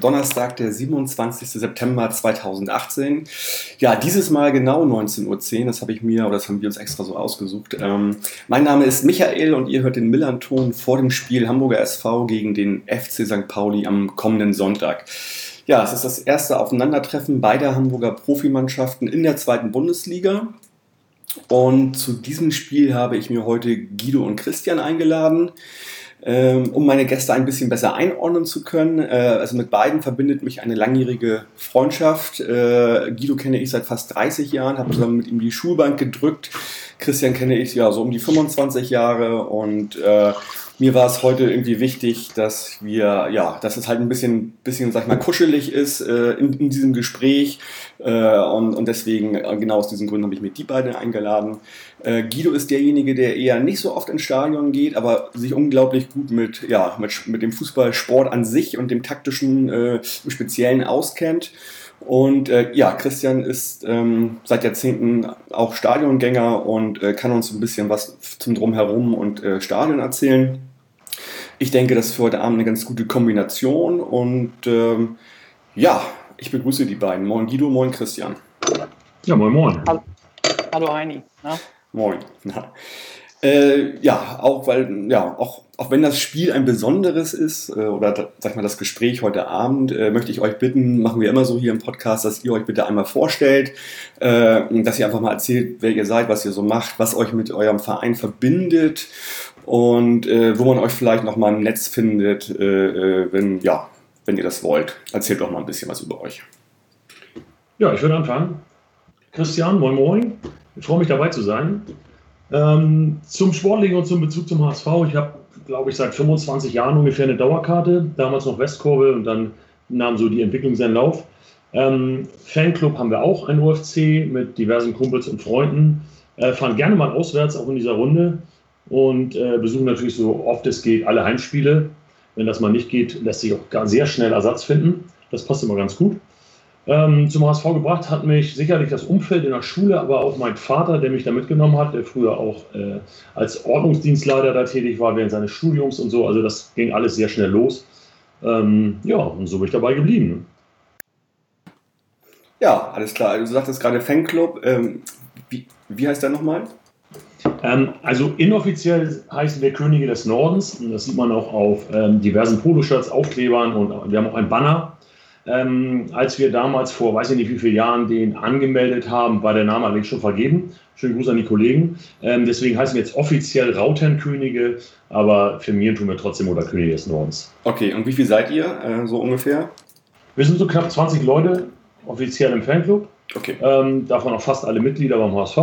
Donnerstag, der 27. September 2018. Ja, dieses Mal genau 19.10 Uhr, das habe ich mir, oder das haben wir uns extra so ausgesucht. Ähm, mein Name ist Michael und ihr hört den Millanton vor dem Spiel Hamburger SV gegen den FC St. Pauli am kommenden Sonntag. Ja, es ist das erste Aufeinandertreffen beider Hamburger Profimannschaften in der zweiten Bundesliga. Und zu diesem Spiel habe ich mir heute Guido und Christian eingeladen. Ähm, um meine Gäste ein bisschen besser einordnen zu können. Äh, also mit beiden verbindet mich eine langjährige Freundschaft. Äh, Guido kenne ich seit fast 30 Jahren, habe zusammen mit ihm die Schulbank gedrückt. Christian kenne ich ja so um die 25 Jahre und äh, mir war es heute irgendwie wichtig, dass wir, ja, dass es halt ein bisschen, bisschen sag ich mal, kuschelig ist äh, in, in diesem Gespräch. Äh, und, und deswegen, äh, genau aus diesen Gründen, habe ich mir die beiden eingeladen. Äh, Guido ist derjenige, der eher nicht so oft ins Stadion geht, aber sich unglaublich gut mit, ja, mit, mit dem Fußballsport an sich und dem taktischen, äh, im Speziellen auskennt. Und äh, ja, Christian ist ähm, seit Jahrzehnten auch Stadiongänger und äh, kann uns ein bisschen was zum Drumherum und äh, Stadion erzählen. Ich denke, das ist für heute Abend eine ganz gute Kombination und ähm, ja, ich begrüße die beiden. Moin Guido, moin Christian. Ja, moin moin. Hallo, Hallo Heini. Na? Moin. Na. Äh, ja, auch weil, ja, auch, auch wenn das Spiel ein besonderes ist, äh, oder sag ich mal, das Gespräch heute Abend, äh, möchte ich euch bitten, machen wir immer so hier im Podcast, dass ihr euch bitte einmal vorstellt, äh, dass ihr einfach mal erzählt, wer ihr seid, was ihr so macht, was euch mit eurem Verein verbindet und äh, wo man euch vielleicht noch mal im Netz findet, äh, wenn, ja, wenn ihr das wollt. Erzählt doch mal ein bisschen was über euch. Ja, ich würde anfangen. Christian, moin moin. Ich freue mich dabei zu sein. Ähm, zum Sportlichen und zum Bezug zum HSV. Ich habe, glaube ich, seit 25 Jahren ungefähr eine Dauerkarte. Damals noch Westkurve und dann nahm so die Entwicklung seinen Lauf. Ähm, Fanclub haben wir auch, ein UFC mit diversen Kumpels und Freunden. Äh, fahren gerne mal auswärts, auch in dieser Runde. Und äh, besuchen natürlich so oft es geht alle Heimspiele. Wenn das mal nicht geht, lässt sich auch sehr schnell Ersatz finden. Das passt immer ganz gut. Ähm, zum HSV gebracht hat mich sicherlich das Umfeld in der Schule, aber auch mein Vater, der mich da mitgenommen hat, der früher auch äh, als Ordnungsdienstleiter da tätig war während seines Studiums und so. Also das ging alles sehr schnell los. Ähm, ja, und so bin ich dabei geblieben. Ja, alles klar. Du sagtest gerade Fanclub. Ähm, wie, wie heißt der nochmal? Ähm, also inoffiziell heißen wir Könige des Nordens. Und das sieht man auch auf ähm, diversen Poloshirts, Aufklebern und wir haben auch ein Banner ähm, als wir damals vor weiß ich nicht wie vielen Jahren den angemeldet haben, war der Name allerdings schon vergeben. Schönen Gruß an die Kollegen. Ähm, deswegen heißen wir jetzt offiziell Rautenkönige, aber firmieren tun wir trotzdem oder Könige des Nordens. Okay, und wie viel seid ihr äh, so ungefähr? Wir sind so knapp 20 Leute offiziell im Fanclub. Okay. Ähm, davon auch fast alle Mitglieder beim HSV.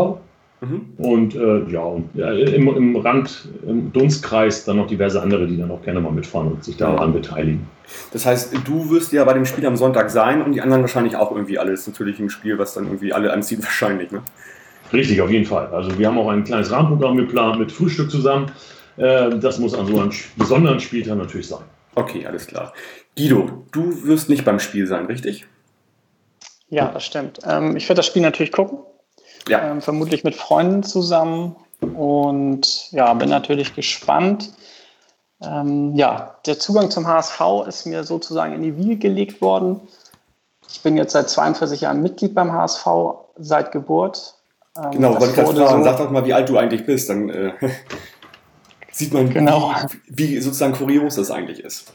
Mhm. Und äh, ja, und, ja, im, im Rand, im Dunstkreis dann noch diverse andere, die dann auch gerne mal mitfahren und sich daran beteiligen. Das heißt, du wirst ja bei dem Spiel am Sonntag sein und die anderen wahrscheinlich auch irgendwie alle. Das ist natürlich ein Spiel, was dann irgendwie alle anzieht, wahrscheinlich. Ne? Richtig, auf jeden Fall. Also wir haben auch ein kleines Rahmenprogramm geplant mit Frühstück zusammen. Äh, das muss an so einem besonderen Spieltag natürlich sein. Okay, alles klar. Guido, du wirst nicht beim Spiel sein, richtig? Ja, das stimmt. Ähm, ich werde das Spiel natürlich gucken. Ja. Ähm, vermutlich mit Freunden zusammen. Und ja, bin natürlich gespannt. Ähm, ja, der Zugang zum HSV ist mir sozusagen in die Wiege gelegt worden. Ich bin jetzt seit 42 Jahren Mitglied beim HSV, seit Geburt. Ähm, genau, wollte gerade fragen, so sag doch mal, wie alt du eigentlich bist, dann äh, sieht man, genau. wie, wie, sozusagen kurios das eigentlich ist.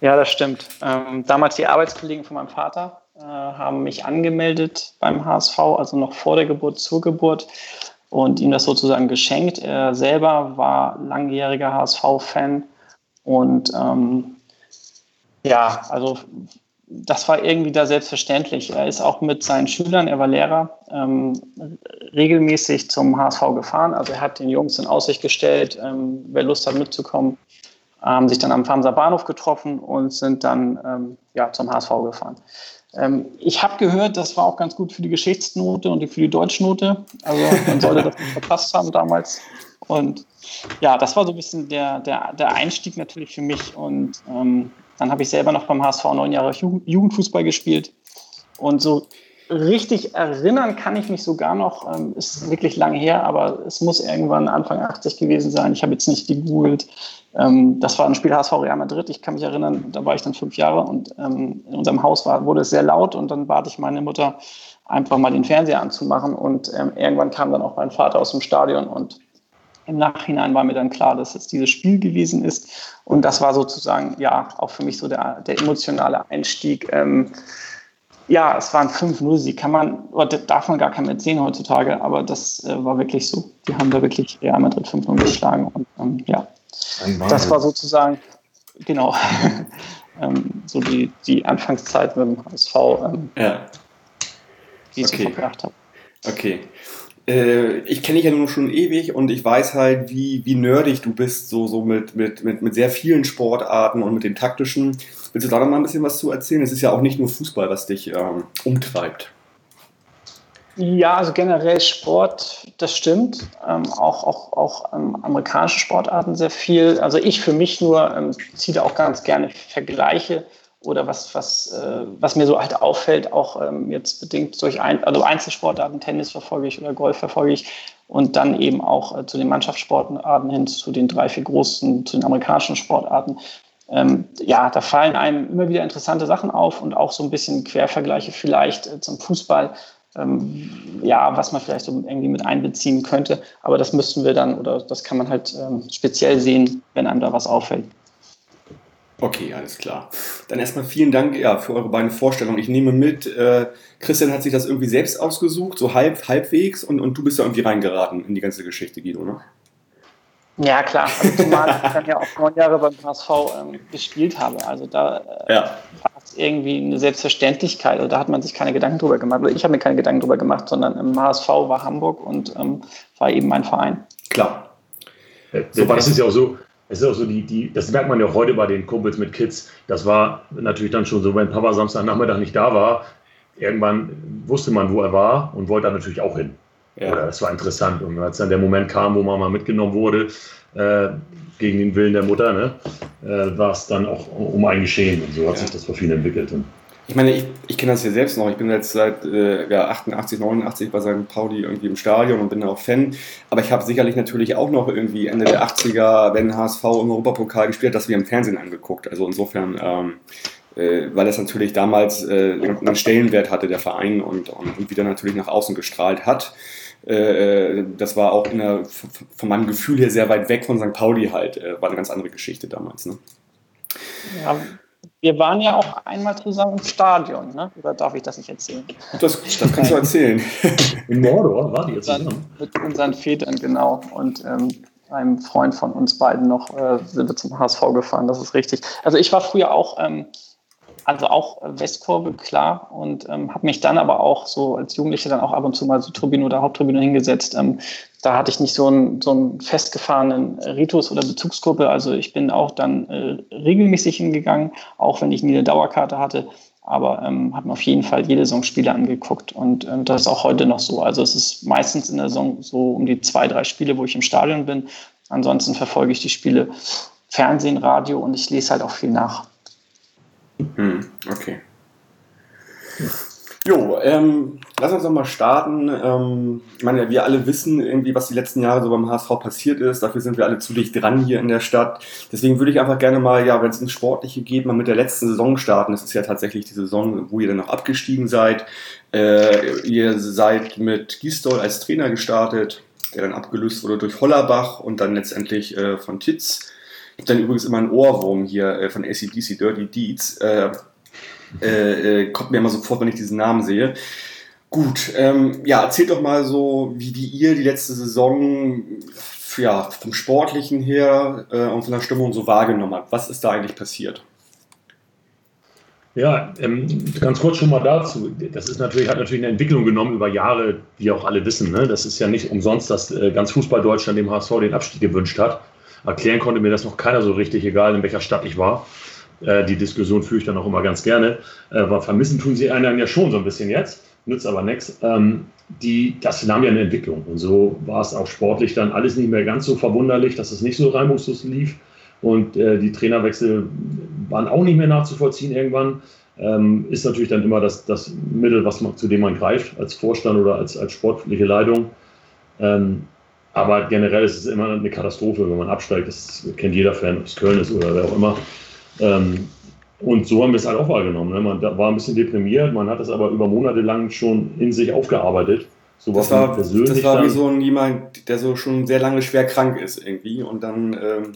Ja, das stimmt. Ähm, damals die Arbeitskollegen von meinem Vater äh, haben mich angemeldet beim HSV, also noch vor der Geburt, zur Geburt und ihm das sozusagen geschenkt. Er selber war langjähriger HSV-Fan und ähm, ja, also das war irgendwie da selbstverständlich. Er ist auch mit seinen Schülern, er war Lehrer, ähm, regelmäßig zum HSV gefahren. Also er hat den Jungs in Aussicht gestellt, ähm, wer Lust hat mitzukommen, haben sich dann am Farmser Bahnhof getroffen und sind dann ähm, ja, zum HSV gefahren. Ähm, ich habe gehört, das war auch ganz gut für die Geschichtsnote und für die Deutschnote. Also man sollte das nicht verpasst haben damals. Und ja, das war so ein bisschen der, der, der Einstieg natürlich für mich. Und ähm, dann habe ich selber noch beim HSV neun Jahre Jugendfußball gespielt. Und so richtig erinnern kann ich mich sogar noch, ähm, ist wirklich lange her, aber es muss irgendwann Anfang 80 gewesen sein. Ich habe jetzt nicht gegoogelt. Ähm, das war ein Spiel HSV Real Madrid. Ich kann mich erinnern, da war ich dann fünf Jahre und ähm, in unserem Haus war, wurde es sehr laut und dann bat ich meine Mutter, einfach mal den Fernseher anzumachen und ähm, irgendwann kam dann auch mein Vater aus dem Stadion und im Nachhinein war mir dann klar, dass es dieses Spiel gewesen ist. Und das war sozusagen, ja, auch für mich so der, der emotionale Einstieg. Ähm, ja, es waren 5-0-Sieg, kann man, oder darf man gar keinem erzählen heutzutage, aber das äh, war wirklich so. Die haben da wirklich Real Madrid 5-0 geschlagen und ähm, ja, das war sozusagen, genau, ähm, so die, die Anfangszeit mit dem HSV, ähm, ja. die ich okay. so verbracht habe. Okay. Äh, ich kenne dich ja nun schon ewig und ich weiß halt, wie, wie nerdig du bist, so, so mit, mit, mit, mit sehr vielen Sportarten und mit dem taktischen. Willst du da noch mal ein bisschen was zu erzählen? Es ist ja auch nicht nur Fußball, was dich ähm, umtreibt. Ja, also generell Sport, das stimmt. Ähm, auch auch, auch ähm, amerikanische Sportarten sehr viel. Also ich für mich nur ähm, ziehe auch ganz gerne Vergleiche oder was, was, äh, was mir so halt auffällt, auch ähm, jetzt bedingt durch ein, also Einzelsportarten, Tennis verfolge ich oder Golf verfolge ich und dann eben auch äh, zu den Mannschaftssportarten hin, zu den drei, vier großen, zu den amerikanischen Sportarten ähm, ja, da fallen einem immer wieder interessante Sachen auf und auch so ein bisschen Quervergleiche vielleicht äh, zum Fußball. Ähm, ja, was man vielleicht so irgendwie mit einbeziehen könnte. Aber das müssten wir dann oder das kann man halt ähm, speziell sehen, wenn einem da was auffällt. Okay, alles klar. Dann erstmal vielen Dank ja, für eure beiden Vorstellungen. Ich nehme mit, äh, Christian hat sich das irgendwie selbst ausgesucht, so halb, halbwegs, und, und du bist da irgendwie reingeraten in die ganze Geschichte, Guido, ne? Ja, klar. Also zumal ich dann ja auch neun Jahre beim HSV ähm, gespielt habe. Also da äh, ja. war es irgendwie eine Selbstverständlichkeit. Also da hat man sich keine Gedanken drüber gemacht. Oder ich habe mir keine Gedanken drüber gemacht, sondern im HSV war Hamburg und ähm, war eben mein Verein. Klar. Ja, so das ist ja auch so, es ist auch so, die, die, das merkt man ja auch heute bei den Kumpels mit Kids. Das war natürlich dann schon so, wenn Papa Samstagnachmittag nicht da war, irgendwann wusste man, wo er war und wollte da natürlich auch hin. Ja. Oder es war interessant. Und als dann der Moment kam, wo man mal mitgenommen wurde, äh, gegen den Willen der Mutter, ne, äh, war es dann auch um ein Geschehen. Und so hat ja. sich das bei vielen entwickelt. Und ich meine, ich, ich kenne das ja selbst noch. Ich bin jetzt seit äh, ja, 88, 89 bei St. Pauli irgendwie im Stadion und bin auch Fan. Aber ich habe sicherlich natürlich auch noch irgendwie Ende der 80er, wenn HSV im Europapokal gespielt hat, das wir im Fernsehen angeguckt. Also insofern, ähm, äh, weil das natürlich damals äh, einen Stellenwert hatte, der Verein, und, und, und wieder natürlich nach außen gestrahlt hat. Äh, das war auch der, von meinem Gefühl her sehr weit weg von St. Pauli halt. Äh, war eine ganz andere Geschichte damals. Ne? Ja, wir waren ja auch einmal zusammen im Stadion, ne? oder darf ich das nicht erzählen? Das, das kannst du erzählen. In Mordor war die jetzt zusammen? Mit unseren Vätern, genau. Und ähm, einem Freund von uns beiden noch äh, sind wir zum HSV gefahren, das ist richtig. Also ich war früher auch ähm, also auch Westkurve, klar. Und ähm, habe mich dann aber auch so als Jugendlicher dann auch ab und zu mal so Tribüne oder Haupttribüne hingesetzt. Ähm, da hatte ich nicht so einen, so einen festgefahrenen Ritus oder Bezugsgruppe. Also ich bin auch dann äh, regelmäßig hingegangen, auch wenn ich nie eine Dauerkarte hatte. Aber ähm, habe mir auf jeden Fall jede Saison Spiele angeguckt. Und ähm, das ist auch heute noch so. Also es ist meistens in der Saison so um die zwei, drei Spiele, wo ich im Stadion bin. Ansonsten verfolge ich die Spiele Fernsehen, Radio und ich lese halt auch viel nach. Hm, okay. Jo, ähm, lass uns doch mal starten. Ähm, ich meine, wir alle wissen irgendwie, was die letzten Jahre so beim HSV passiert ist. Dafür sind wir alle zu dicht dran hier in der Stadt. Deswegen würde ich einfach gerne mal, ja, wenn es ins Sportliche geht, mal mit der letzten Saison starten. Das ist ja tatsächlich die Saison, wo ihr dann noch abgestiegen seid. Äh, ihr seid mit Gisdol als Trainer gestartet, der dann abgelöst wurde durch Hollerbach und dann letztendlich äh, von Titz habe dann übrigens immer einen Ohrwurm hier äh, von ACDC, Dirty Deeds. Äh, äh, äh, kommt mir immer sofort, wenn ich diesen Namen sehe. Gut, ähm, ja, erzählt doch mal so, wie, wie ihr die letzte Saison ja, vom Sportlichen her äh, und von der Stimmung so wahrgenommen habt. Was ist da eigentlich passiert? Ja, ähm, ganz kurz schon mal dazu. Das ist natürlich, hat natürlich eine Entwicklung genommen über Jahre, wie auch alle wissen. Ne? Das ist ja nicht umsonst, dass äh, ganz Fußball-Deutschland dem HSV den Abstieg gewünscht hat. Erklären konnte mir das noch keiner so richtig, egal in welcher Stadt ich war. Äh, die Diskussion führe ich dann auch immer ganz gerne. Äh, aber vermissen tun sie einen ja schon so ein bisschen jetzt, nützt aber nichts. Ähm, die, das nahm ja eine Entwicklung. Und so war es auch sportlich dann alles nicht mehr ganz so verwunderlich, dass es nicht so reibungslos lief. Und äh, die Trainerwechsel waren auch nicht mehr nachzuvollziehen irgendwann. ähm, ist natürlich dann immer das, das Mittel, was man, zu dem man greift, als Vorstand oder als, als sportliche Leitung. Ähm, aber generell ist es immer eine Katastrophe, wenn man absteigt. Das kennt jeder Fan, ob es Köln ist oder wer auch immer. Ähm, und so haben wir es halt auch wahrgenommen. Ne? Man war ein bisschen deprimiert, man hat es aber über Monate lang schon in sich aufgearbeitet. So das, war, das war wie so ein jemand, der so schon sehr lange schwer krank ist irgendwie und dann ähm,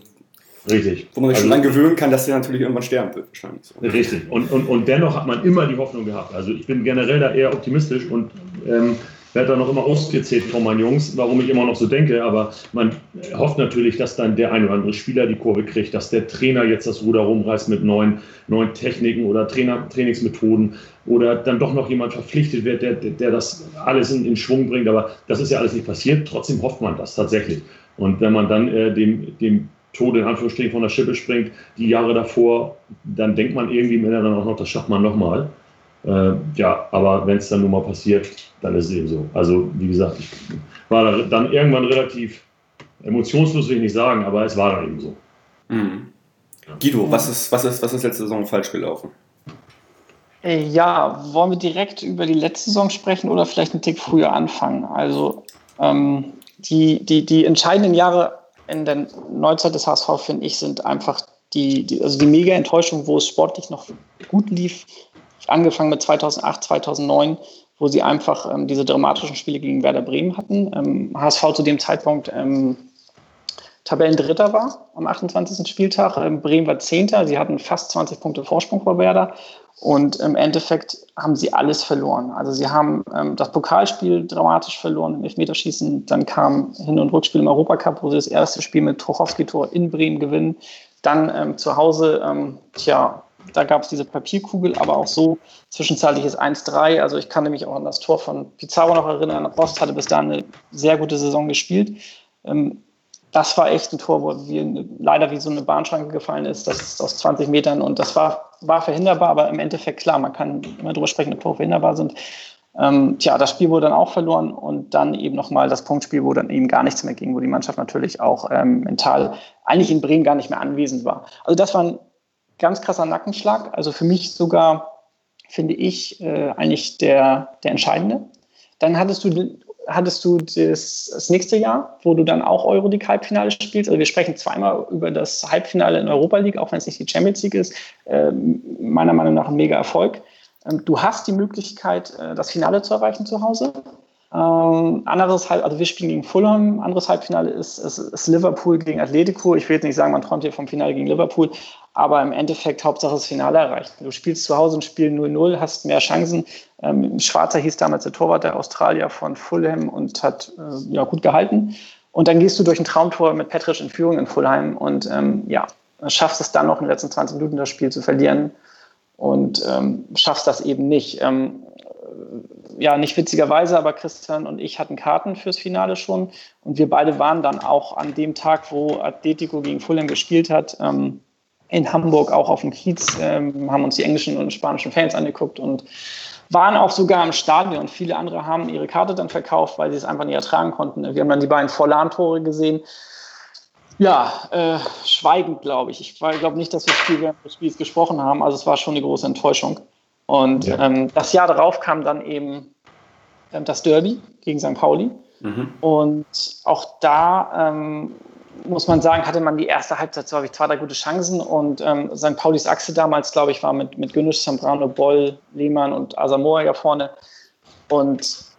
Richtig. Wo man sich also, schon dran gewöhnen kann, dass der natürlich irgendwann sterben wird, wahrscheinlich. Richtig. Und, und, und dennoch hat man immer die Hoffnung gehabt. Also ich bin generell da eher optimistisch und ähm, werde da noch immer ausgezählt von meinen Jungs, warum ich immer noch so denke. Aber man hofft natürlich, dass dann der ein oder andere Spieler die Kurve kriegt, dass der Trainer jetzt das Ruder rumreißt mit neuen, neuen Techniken oder Trainer, Trainingsmethoden oder dann doch noch jemand verpflichtet wird, der, der das alles in, in Schwung bringt. Aber das ist ja alles nicht passiert. Trotzdem hofft man das tatsächlich. Und wenn man dann äh, dem, dem Tod in Anführungsstrichen von der Schippe springt, die Jahre davor, dann denkt man irgendwie im Inneren auch noch, das schafft man nochmal. Äh, ja, aber wenn es dann nun mal passiert, dann ist es eben so. Also, wie gesagt, ich war da dann irgendwann relativ emotionslos, will ich nicht sagen, aber es war dann eben so. Mhm. Guido, was ist, was, ist, was ist letzte Saison falsch gelaufen? Äh, ja, wollen wir direkt über die letzte Saison sprechen oder vielleicht einen Tick früher anfangen? Also, ähm, die, die, die entscheidenden Jahre in der Neuzeit des HSV, finde ich, sind einfach die, die, also die mega Enttäuschung, wo es sportlich noch gut lief, angefangen mit 2008, 2009, wo sie einfach ähm, diese dramatischen Spiele gegen Werder Bremen hatten. Ähm, HSV zu dem Zeitpunkt ähm, Tabellendritter war am 28. Spieltag. Ähm, Bremen war Zehnter. Sie hatten fast 20 Punkte Vorsprung vor Werder. Und im Endeffekt haben sie alles verloren. Also sie haben ähm, das Pokalspiel dramatisch verloren im Elfmeterschießen. Dann kam Hin- und Rückspiel im Europacup, wo sie das erste Spiel mit Trochowski-Tor in Bremen gewinnen. Dann ähm, zu Hause, ähm, tja, da gab es diese Papierkugel, aber auch so zwischenzeitliches 1-3. Also ich kann nämlich auch an das Tor von Pizarro noch erinnern. Rost hatte bis dahin eine sehr gute Saison gespielt. Ähm, das war echt ein Tor, wo wir leider wie so eine Bahnschranke gefallen ist. Das ist aus 20 Metern und das war, war verhinderbar, aber im Endeffekt klar, man kann immer drüber sprechen, ob Tore verhinderbar sind. Ähm, tja, das Spiel wurde dann auch verloren und dann eben nochmal das Punktspiel, wo dann eben gar nichts mehr ging, wo die Mannschaft natürlich auch ähm, mental eigentlich in Bremen gar nicht mehr anwesend war. Also das war ein ganz krasser Nackenschlag. Also für mich sogar, finde ich, äh, eigentlich der, der entscheidende. Dann hattest du hattest du das, das, nächste Jahr, wo du dann auch Euroleague Halbfinale spielst. Also wir sprechen zweimal über das Halbfinale in Europa League, auch wenn es nicht die Champions League ist. Äh, meiner Meinung nach ein mega Erfolg. Ähm, du hast die Möglichkeit, äh, das Finale zu erreichen zu Hause. Ähm, anderes Halb, also wir spielen gegen Fulham. Anderes Halbfinale ist, ist, ist, Liverpool gegen Atletico. Ich will jetzt nicht sagen, man träumt hier vom Finale gegen Liverpool, aber im Endeffekt Hauptsache das Finale erreicht. Du spielst zu Hause ein Spiel 0-0, hast mehr Chancen. Ähm, Schwarzer hieß damals der Torwart der Australier von Fulham und hat äh, ja, gut gehalten. Und dann gehst du durch ein Traumtor mit Petric in Führung in Fulheim und ähm, ja, schaffst es dann noch in den letzten 20 Minuten das Spiel zu verlieren und ähm, schaffst das eben nicht. Ähm, ja, nicht witzigerweise, aber Christian und ich hatten Karten fürs Finale schon und wir beide waren dann auch an dem Tag, wo Atletico gegen Fulham gespielt hat, ähm, in Hamburg auch auf dem Kiez, ähm, haben uns die englischen und spanischen Fans angeguckt und waren auch sogar im Stadion. Und viele andere haben ihre Karte dann verkauft, weil sie es einfach nicht ertragen konnten. Wir haben dann die beiden Vorlan-Tore gesehen. Ja, äh, schweigend, glaube ich. Ich glaube nicht, dass wir viel während des Spiels gesprochen haben. Also es war schon eine große Enttäuschung. Und ja. ähm, das Jahr darauf kam dann eben ähm, das Derby gegen St. Pauli. Mhm. Und auch da ähm, muss man sagen, hatte man die erste Halbzeit, habe ich zwei, drei gute Chancen. Und ähm, St. Paulis Achse damals, glaube ich, war mit, mit Günnisch, Zambrano, Boll, Lehmann und Asamoah ja vorne. Und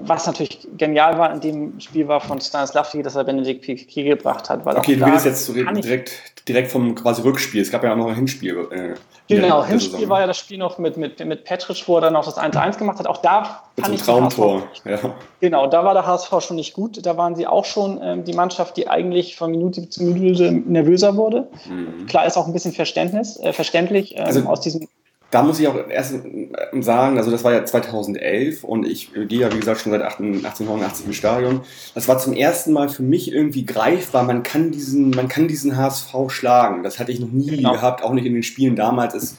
was natürlich genial war in dem Spiel war von Stanislavski, dass er Benedikt Piquet gebracht hat. okay, du redest jetzt direkt, direkt vom quasi Rückspiel. Es gab ja auch noch ein Hinspiel. Äh, genau, Hinspiel war ja das Spiel noch mit, mit, mit Petric, wo er dann noch das 1-1 gemacht hat. Auch da mit fand ich Traumtor. Ja. Genau, da war der HSV schon nicht gut. Da waren sie auch schon ähm, die Mannschaft, die eigentlich von Minute zu Minute nervöser wurde. Mhm. Klar ist auch ein bisschen Verständnis, äh, verständlich ähm, also, aus diesem da muss ich auch erst sagen, also das war ja 2011 und ich gehe ja wie gesagt schon seit 1889 im Stadion. Das war zum ersten Mal für mich irgendwie greifbar, man kann diesen, man kann diesen HSV schlagen. Das hatte ich noch nie genau. gehabt, auch nicht in den Spielen damals. Ist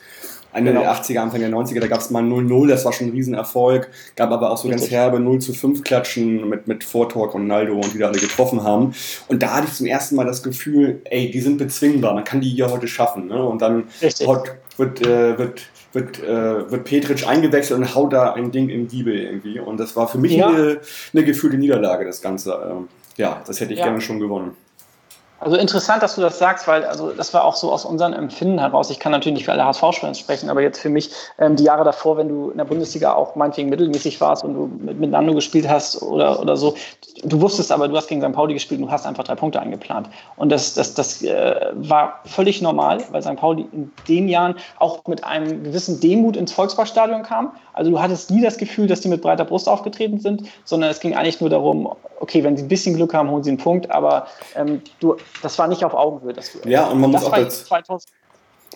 Ende genau. der 80er, Anfang der 90er, da gab es mal 0-0, das war schon ein Riesenerfolg. Gab aber auch so ganz herbe 0 zu 5 Klatschen mit, mit Vortor Ronaldo und die da alle getroffen haben. Und da hatte ich zum ersten Mal das Gefühl, ey, die sind bezwingbar, man kann die hier heute schaffen. Ne? Und dann wird, äh, wird wird, äh, wird Petric eingewechselt und haut da ein Ding im Giebel irgendwie. Und das war für mich Ja. eine, eine gefühlte Niederlage, das Ganze. Ähm, ja, das hätte ich Ja. gerne schon gewonnen. Also interessant, dass du das sagst, weil also das war auch so aus unserem Empfinden heraus. Ich kann natürlich nicht für alle HSV-Spieler sprechen, aber jetzt für mich ähm, die Jahre davor, wenn du in der Bundesliga auch meinetwegen mittelmäßig warst und du mit, mit Nando gespielt hast oder, oder so, du wusstest aber, du hast gegen St. Pauli gespielt und du hast einfach drei Punkte eingeplant. Und das, das, das äh, war völlig normal, weil St. Pauli in den Jahren auch mit einem gewissen Demut ins Volksparkstadion kam. Also du hattest nie das Gefühl, dass die mit breiter Brust aufgetreten sind, sondern es ging eigentlich nur darum, okay, wenn sie ein bisschen Glück haben, holen sie einen Punkt, aber ähm, du, das war nicht auf Augenhöhe. Das, Ja, und man muss auch dazu- 2000,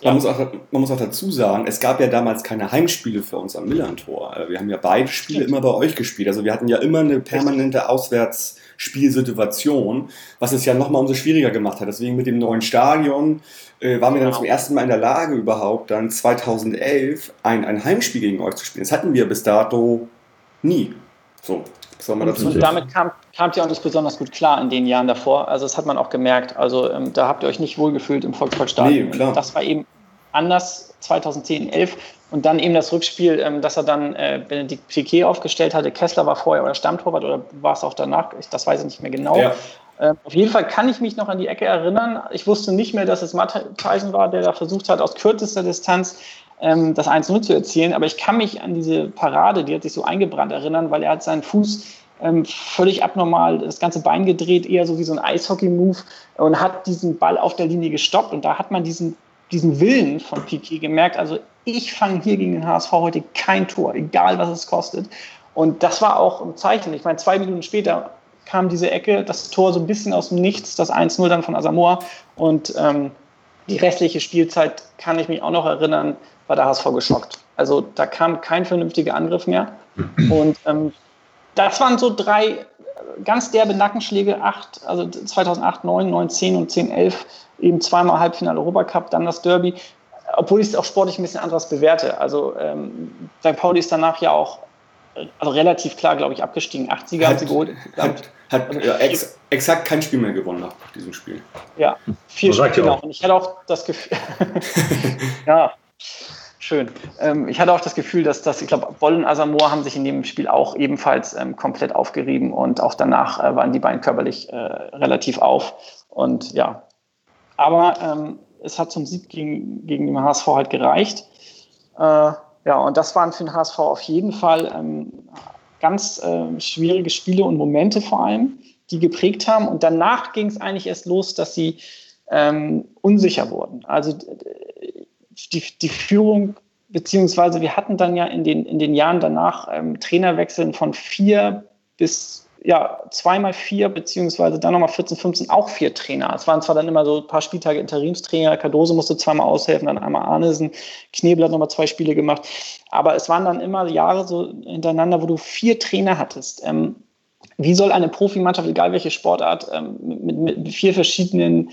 Man, Ja. muss auch, man muss auch dazu sagen, es gab ja damals keine Heimspiele für uns am Millantor. Äh, Wir haben ja beide Spiele Stimmt. immer bei euch gespielt. Also wir hatten ja immer eine permanente Auswärtsspielsituation, was es ja nochmal umso schwieriger gemacht hat. Deswegen mit dem neuen Stadion äh, waren wir dann Genau. zum ersten Mal in der Lage, überhaupt dann 2011 ein, ein Heimspiel gegen euch zu spielen. Das hatten wir bis dato nie. So, was soll man dazu Und sagen? damit kam, kamt ihr auch nicht besonders gut klar in den Jahren davor. Also das hat man auch gemerkt. Also ähm, da habt ihr euch nicht wohlgefühlt im Volksparkstadion. Nee, klar. Das war eben anders 2010, 11 und dann eben das Rückspiel, ähm, dass er dann äh, Benedikt Piquet aufgestellt hatte. Kessler war vorher euer Stammtorwart oder war es auch danach? Ich, das weiß ich nicht mehr genau. Ja. Ähm, auf jeden Fall kann ich mich noch an die Ecke erinnern. Ich wusste nicht mehr, dass es Mattheisen war, der da versucht hat, aus kürzester Distanz ähm, das 1-0 zu erzielen. Aber ich kann mich an diese Parade, die hat sich so eingebrannt erinnern, weil er hat seinen Fuß ähm, völlig abnormal das ganze Bein gedreht, eher so wie so ein Eishockey-Move und hat diesen Ball auf der Linie gestoppt. Und da hat man diesen, diesen Willen von Piquet gemerkt. Also ich fange hier gegen den HSV heute kein Tor, egal was es kostet. Und das war auch ein Zeichen. Ich meine, zwei Minuten später kam diese Ecke, das Tor so ein bisschen aus dem Nichts, das 1-0 dann von Asamoah. Und ähm, die restliche Spielzeit, kann ich mich auch noch erinnern, war der HSV geschockt. Also da kam kein vernünftiger Angriff mehr. Und ähm, das waren so drei äh, ganz derbe Nackenschläge, acht, also 2008, 9, 9, 10 und 10, 11, eben zweimal Halbfinale Europacup, dann das Derby, obwohl ich es auch sportlich ein bisschen anders bewerte. Also ähm, St. Pauli ist danach ja auch also relativ klar, glaube ich, abgestiegen. 8 Sieger haben sie geholt. hat, hat Also ja, ex, exakt kein Spiel mehr gewonnen nach diesem Spiel. Ja, vier reicht Spiele genau. Und ich hatte auch das Gefühl, ja, schön. Ähm, ich hatte auch das Gefühl, dass das, ich glaube, Boll und Asamoah haben sich in dem Spiel auch ebenfalls ähm, komplett aufgerieben und auch danach äh, waren die beiden körperlich äh, relativ auf. Und ja, aber ähm, es hat zum Sieg gegen, gegen den HSV halt gereicht. Äh, ja, und das waren für den HSV auf jeden Fall ähm, ganz äh, schwierige Spiele und Momente vor allem, die geprägt haben. Und danach ging es eigentlich erst los, dass sie ähm, unsicher wurden. Also die, die Führung, beziehungsweise wir hatten dann ja in den, in den Jahren danach ähm, Trainerwechseln von vier bis ja, zweimal vier, beziehungsweise dann nochmal 14, 15 auch vier Trainer. Es waren zwar dann immer so ein paar Spieltage Interimstrainer, Cardoso musste zweimal aushelfen, dann einmal Arnesen, Knebel hat nochmal zwei Spiele gemacht. Aber es waren dann immer Jahre so hintereinander, wo du vier Trainer hattest. Ähm, wie soll eine Profimannschaft, egal welche Sportart, ähm, mit, mit vier verschiedenen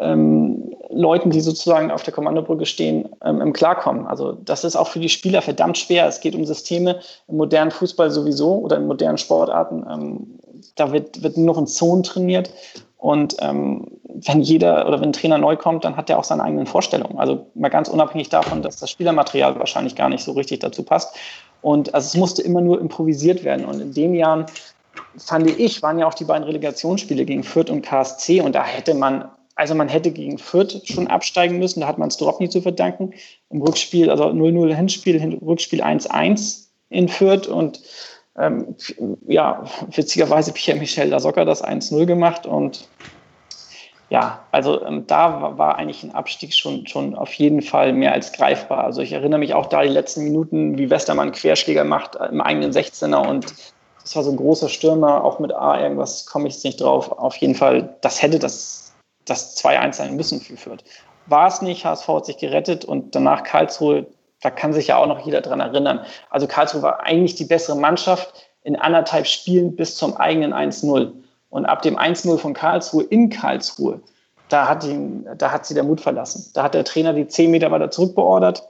ähm, Leuten, die sozusagen auf der Kommandobrücke stehen, ähm, im Klarkommen. Also das ist auch für die Spieler verdammt schwer. Es geht um Systeme im modernen Fußball sowieso oder in modernen Sportarten. Ähm, da wird, wird nur noch in Zonen trainiert. Und ähm, wenn jeder oder wenn ein Trainer neu kommt, dann hat er auch seine eigenen Vorstellungen. Also mal ganz unabhängig davon, dass das Spielermaterial wahrscheinlich gar nicht so richtig dazu passt. Und also es musste immer nur improvisiert werden. Und in den Jahren fand ich, waren ja auch die beiden Relegationsspiele gegen Fürth und KSC und da hätte man, also man hätte gegen Fürth schon absteigen müssen, da hat man es Dropny zu verdanken. Im Rückspiel, also 0-0 Hinspiel, Hin Rückspiel 1-1 in Fürth und ähm, ja, witzigerweise Pierre-Michel Lasocca das 1-0 gemacht und ja, also ähm, da war, war eigentlich ein Abstieg schon, schon auf jeden Fall mehr als greifbar. Also ich erinnere mich auch da die letzten Minuten, wie Westermann Querschläger macht äh, im eigenen 16er und das war so ein großer Stürmer, auch mit A, irgendwas komme ich jetzt nicht drauf. Auf jeden Fall, das hätte das, das 2-1 sein müssen für Fürth. War es nicht, HSV hat sich gerettet und danach Karlsruhe, da kann sich ja auch noch jeder dran erinnern. Also Karlsruhe war eigentlich die bessere Mannschaft in anderthalb Spielen bis zum eigenen 1-0. Und ab dem 1-0 von Karlsruhe in Karlsruhe, da hat, ihn, da hat sie der Mut verlassen. Da hat der Trainer die 10 Meter weiter zurückbeordert,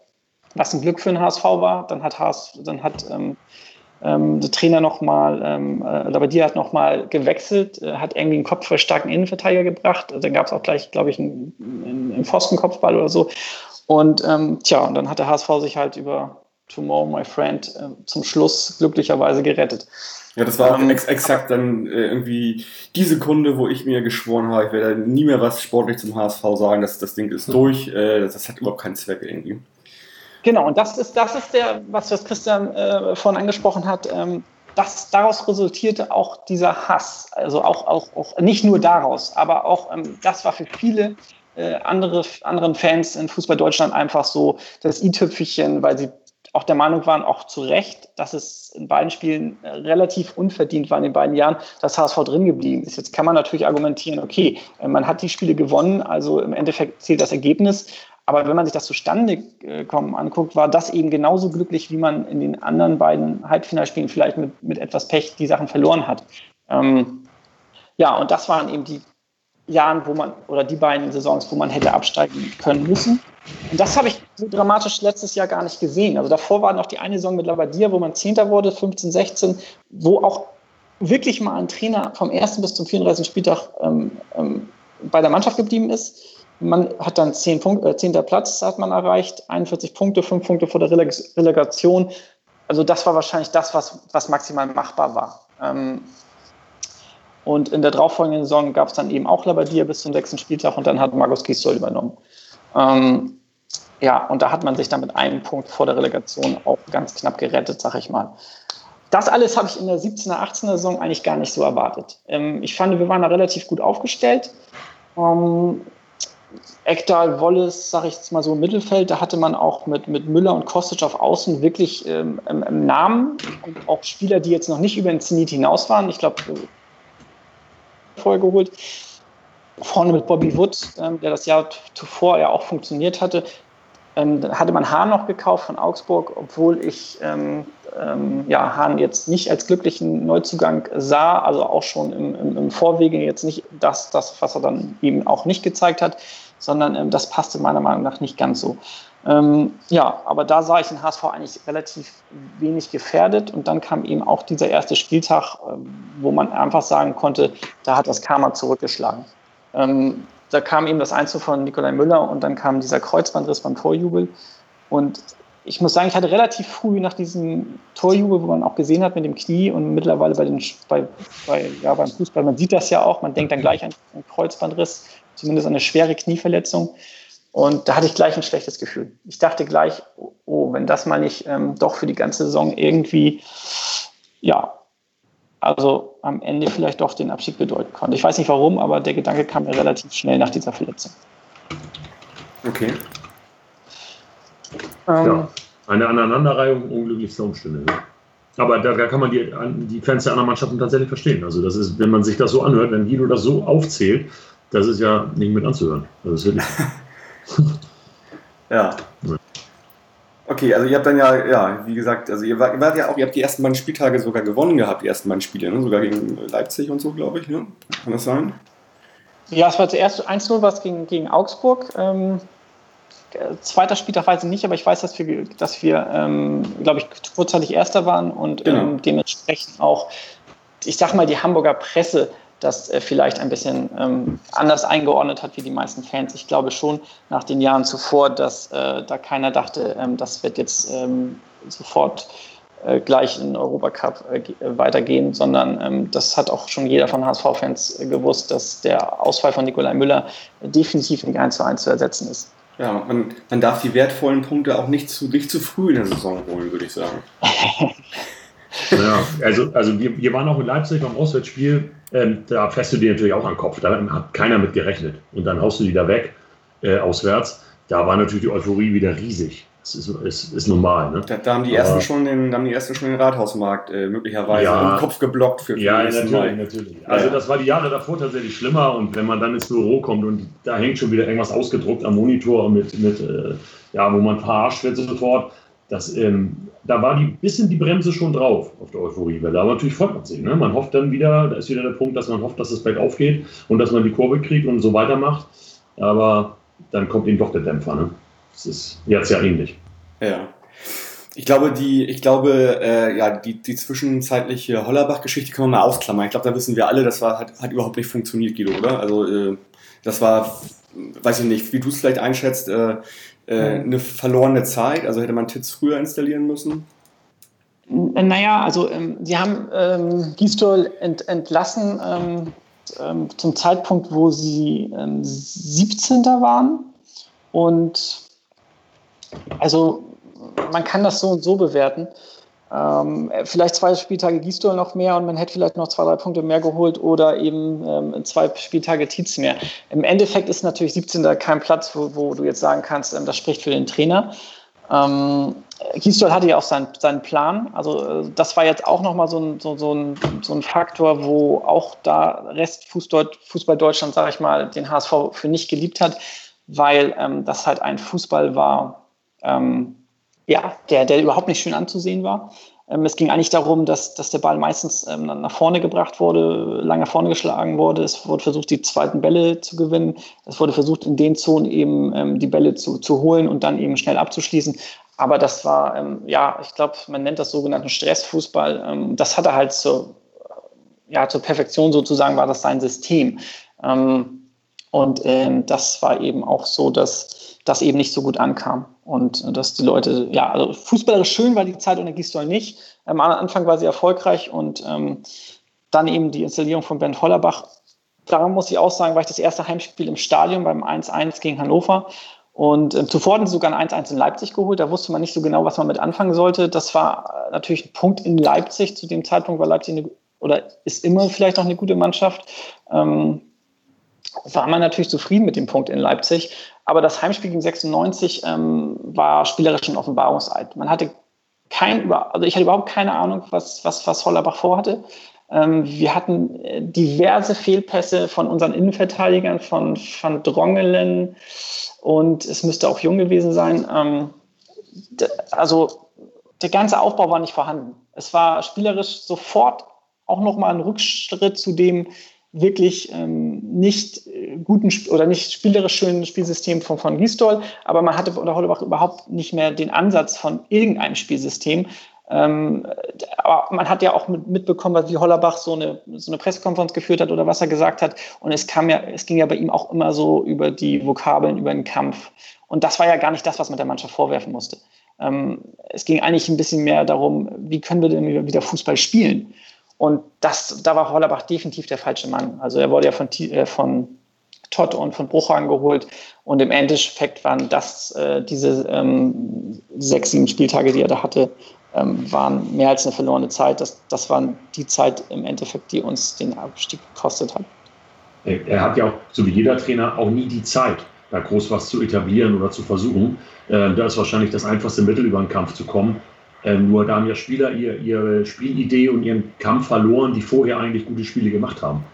was ein Glück für den HSV war. Dann hat, HS, dann hat ähm, ähm, der Trainer nochmal, ähm, äh, Labadier hat nochmal gewechselt, äh, hat irgendwie einen kopfballstarken Innenverteidiger gebracht. Dann gab es auch gleich, glaube ich, einen, einen Pfostenkopfball oder so. Und ähm, tja, und dann hat der HSV sich halt über Tomorrow, my friend, äh, zum Schluss glücklicherweise gerettet. Ja, das war auch ähm, ex exakt dann äh, irgendwie die Sekunde, wo ich mir geschworen habe, ich werde nie mehr was sportlich zum HSV sagen, dass das Ding ist durch, äh, das hat überhaupt keinen Zweck irgendwie. Genau, und das ist, das ist der, was, was Christian äh, vorhin angesprochen hat. Ähm, das, daraus resultierte auch dieser Hass. Also auch, auch, auch nicht nur daraus, aber auch ähm, das war für viele äh, andere, anderen Fans in Fußball Deutschland einfach so das i-Tüpfelchen, weil sie auch der Meinung waren, auch zu Recht, dass es in beiden Spielen relativ unverdient war in den beiden Jahren, dass HSV drin geblieben ist. Jetzt kann man natürlich argumentieren, okay, äh, man hat die Spiele gewonnen, also im Endeffekt zählt das Ergebnis. Aber wenn man sich das zustande äh, kommen anguckt, war das eben genauso glücklich, wie man in den anderen beiden Halbfinalspielen vielleicht mit, mit etwas Pech die Sachen verloren hat. Ähm, ja, und das waren eben die Jahren, wo man, oder die beiden Saisons, wo man hätte absteigen können müssen. Und das habe ich so dramatisch letztes Jahr gar nicht gesehen. Also davor war noch die eine Saison mit Labadia, wo man Zehnter wurde, 15, 16, wo auch wirklich mal ein Trainer vom ersten bis zum 34. Spieltag ähm, ähm, bei der Mannschaft geblieben ist. Man hat dann 10 Punkte, äh, 10. Platz hat man erreicht, 41 Punkte, 5 Punkte vor der Releg Relegation. Also das war wahrscheinlich das, was, was maximal machbar war. Ähm, und in der darauffolgenden Saison gab es dann eben auch Labadia bis zum sechsten Spieltag und dann hat Markus Gisdol übernommen. Ähm, ja, und da hat man sich dann mit einem Punkt vor der Relegation auch ganz knapp gerettet, sag ich mal. Das alles habe ich in der 17er, 18er Saison eigentlich gar nicht so erwartet. Ähm, ich fand, wir waren da relativ gut aufgestellt. Ähm, Ekdal, Wolles, sage ich jetzt mal so im Mittelfeld, da hatte man auch mit, mit Müller und Kostic auf Außen wirklich ähm, im, im, Namen und auch Spieler, die jetzt noch nicht über den Zenit hinaus waren. Ich glaube, vorher geholt. Vorne mit Bobby Wood, ähm, der das Jahr zuvor ja auch funktioniert hatte. Ähm, hatte man Hahn noch gekauft von Augsburg, obwohl ich ähm, ähm, ja, Hahn jetzt nicht als glücklichen Neuzugang sah, also auch schon im, im, im, Vorwege jetzt nicht das, das, was er dann eben auch nicht gezeigt hat, sondern ähm, das passte meiner Meinung nach nicht ganz so. Ähm, ja, aber da sah ich den HSV eigentlich relativ wenig gefährdet und dann kam eben auch dieser erste Spieltag, äh, wo man einfach sagen konnte, da hat das Karma zurückgeschlagen. Ähm, da kam eben das Einzel von Nikolai Müller und dann kam dieser Kreuzbandriss beim Torjubel. Und ich muss sagen, ich hatte relativ früh nach diesem Torjubel, wo man auch gesehen hat mit dem Knie und mittlerweile bei den, bei, bei, ja, beim Fußball, man sieht das ja auch, man denkt dann gleich an einen Kreuzbandriss, zumindest an eine schwere Knieverletzung. Und da hatte ich gleich ein schlechtes Gefühl. Ich dachte gleich, oh, wenn das mal nicht ähm, doch für die ganze Saison irgendwie, ja, also am Ende vielleicht doch den Abschied bedeuten konnte. Ich weiß nicht warum, aber der Gedanke kam mir relativ schnell nach dieser Verletzung. Okay. Ähm, ja, eine Aneinanderreihung unglücklichster Umstände. Ne? Aber da, da, kann man die, die Fans der anderen Mannschaften tatsächlich verstehen. Also das ist, wenn man sich das so anhört, wenn Guido das so aufzählt, das ist ja nicht mit anzuhören. Das ist wirklich ja. Okay, also ihr habt dann ja, ja, wie gesagt, also ihr wart, ihr wart ja auch, ihr habt die ersten beiden Spieltage sogar gewonnen gehabt, die ersten beiden Spiele, ne? sogar gegen Leipzig und so, glaube ich, ne? Kann das sein? Ja, es war zuerst 1-0 was gegen, gegen Augsburg. Ähm, zweiter Spieltag weiß ich nicht, aber ich weiß, dass wir, dass wir ähm, glaube ich, kurzzeitig Erster waren und genau. ähm, dementsprechend auch, ich sag mal, die Hamburger Presse das äh, vielleicht ein bisschen ähm, anders eingeordnet hat wie die meisten Fans. Ich glaube schon nach den Jahren zuvor, dass äh, da keiner dachte, ähm, das wird jetzt ähm, sofort äh, gleich in den Europacup äh, weitergehen, sondern das hat auch schon jeder von HSV-Fans gewusst, dass der Ausfall von Nikolai Müller definitiv nicht 1 zu 1 zu ersetzen ist. Ja, man, man darf die wertvollen Punkte auch nicht zu, nicht zu früh in der Saison holen, würde ich sagen. Ja, also, also wir, wir waren auch in Leipzig beim Auswärtsspiel. Ähm, da fährst du dir natürlich auch an den Kopf. Da hat keiner mit gerechnet. Und dann haust du die da weg, äh, auswärts. Da war natürlich die Euphorie wieder riesig. Das ist, ist, ist normal. Ne? Da, da, haben die ersten schon den, haben die ersten schon den Rathausmarkt äh, möglicherweise ja, im Kopf geblockt für, Ja, natürlich, Mal. natürlich. Also das war die Jahre davor tatsächlich schlimmer. Und wenn man dann ins Büro kommt und da hängt schon wieder irgendwas ausgedruckt am Monitor mit, mit äh, ja, wo man verarscht wird sofort das, ähm, da war die bisschen die Bremse schon drauf auf der Euphoriewelle. Aber natürlich freut man sich. Ne? Man hofft dann wieder, da ist wieder der Punkt, dass man hofft, dass es bergauf geht und dass man die Kurve kriegt und so weitermacht. Aber dann kommt eben doch der Dämpfer. Ne? Das ist jetzt ja ähnlich. Ja. Ich glaube, die, ich glaube, äh, ja, die, die zwischenzeitliche Hollerbach-Geschichte können wir mal ausklammern. Ich glaube, da wissen wir alle, das war, hat, hat überhaupt nicht funktioniert, Guido, oder? Also, äh, das war, weiß ich nicht, wie du es vielleicht einschätzt, äh, äh, eine verlorene Zeit? Also hätte man Tits früher installieren müssen? Naja, also ähm, die haben ähm, Gistol ent, entlassen ähm, ähm zum Zeitpunkt, wo sie ähm, 17. waren. Und also man kann das so und so bewerten. Ähm, vielleicht zwei Spieltage Gistol noch mehr und man hätte vielleicht noch zwei, drei Punkte mehr geholt oder eben ähm, zwei Spieltage Tietz mehr. Im Endeffekt ist natürlich 17. kein Platz, wo, wo du jetzt sagen kannst, ähm, das spricht für den Trainer. Ähm, Gistol hatte ja auch seinen, seinen Plan. Also äh, das war jetzt auch nochmal so ein, so, so, ein, so ein Faktor, wo auch da Rest Fußball Deutschland, sage ich mal, den HSV für nicht geliebt hat, weil ähm, das halt ein Fußball war, ähm, ja, der, der überhaupt nicht schön anzusehen war. Ähm, es ging eigentlich darum, dass, dass der Ball meistens ähm, nach vorne gebracht wurde, lange vorne geschlagen wurde. Es wurde versucht, die zweiten Bälle zu gewinnen. Es wurde versucht, in den Zonen eben ähm, die Bälle zu, zu holen und dann eben schnell abzuschließen. Aber das war, ähm, ja, ich glaube, man nennt das sogenannten Stressfußball. Ähm, das hatte halt zur, ja, zur Perfektion sozusagen, war das sein System. Ähm, und das war eben auch so, dass das eben nicht so gut ankam. Und dass die Leute, ja, also fußballerisch schön war die Zeit unter Gistol nicht. Am Anfang war sie erfolgreich und ähm, dann eben die Installierung von Bernd Hollerbach. Daran muss ich auch sagen, war ich das erste Heimspiel im Stadion beim 1-1 gegen Hannover. Und ähm, zuvor hatten sie sogar ein 1-1 in Leipzig geholt. Da wusste man nicht so genau, was man mit anfangen sollte. Das war äh, natürlich ein Punkt in Leipzig. Zu dem Zeitpunkt war Leipzig eine, oder ist immer vielleicht noch eine gute Mannschaft. Ähm, war man natürlich zufrieden mit dem Punkt in Leipzig. Aber das Heimspiel gegen 96 ähm, war spielerisch ein Offenbarungseid. Man hatte kein, also ich hatte überhaupt keine Ahnung, was, was, was Hollerbach vorhatte. Ähm, wir hatten äh, diverse Fehlpässe von unseren Innenverteidigern, von Van Drongelen und es müsste auch jung gewesen sein. Ähm, also der ganze Aufbau war nicht vorhanden. Es war spielerisch sofort auch nochmal ein Rückschritt zu dem, wirklich ähm, nicht äh, guten oder nicht spielerisch schönen Spielsystem von, von Gistol, aber man hatte unter Hollebach überhaupt nicht mehr den Ansatz von irgendeinem Spielsystem. Ähm, aber man hat ja auch mit, mitbekommen, wie Hollerbach so eine, so eine Pressekonferenz geführt hat oder was er gesagt hat. Und es kam ja, es ging ja bei ihm auch immer so über die Vokabeln, über den Kampf. Und das war ja gar nicht das, was man der Mannschaft vorwerfen musste. Ähm, es ging eigentlich ein bisschen mehr darum, wie können wir denn wieder Fußball spielen? Und das, da war Hollerbach definitiv der falsche Mann. Also er wurde ja von, äh, von Todd und von Bruchhagen geholt. Und im Endeffekt waren das äh, diese ähm, sechs, sieben Spieltage, die er da hatte, ähm, waren mehr als eine verlorene Zeit. Das, das waren die Zeit im Endeffekt, die uns den Abstieg gekostet hat. Er hat ja auch, so wie jeder Trainer, auch nie die Zeit, da groß was zu etablieren oder zu versuchen. Äh, da ist wahrscheinlich das einfachste Mittel, über einen Kampf zu kommen. Ähm, nur da haben ja Spieler ihr, ihre Spielidee und ihren Kampf verloren, die vorher eigentlich gute Spiele gemacht haben.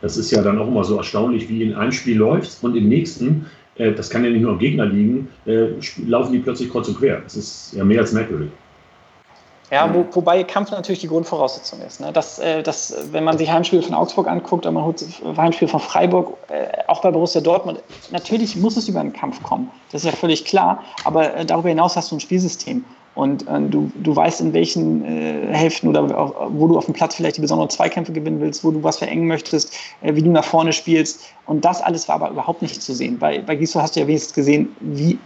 Das ist ja dann auch immer so erstaunlich, wie in einem Spiel läuft und im nächsten, äh, das kann ja nicht nur am Gegner liegen, äh, laufen die plötzlich kreuz und quer. Das ist ja mehr als merkwürdig. Ja, wo, wobei Kampf natürlich die Grundvoraussetzung ist. Ne? Dass, äh, dass, wenn man sich Heimspiele von Augsburg anguckt oder man holt Heimspiel von Freiburg, äh, auch bei Borussia Dortmund, natürlich muss es über einen Kampf kommen. Das ist ja völlig klar. Aber äh, darüber hinaus hast du ein Spielsystem. Und äh, du, du weißt, in welchen äh, Hälften oder wo du auf dem Platz vielleicht die besonderen Zweikämpfe gewinnen willst, wo du was verengen möchtest, äh, wie du nach vorne spielst. Und das alles war aber überhaupt nicht zu sehen. Bei, bei Gisdol hast du ja wenigstens gesehen, wie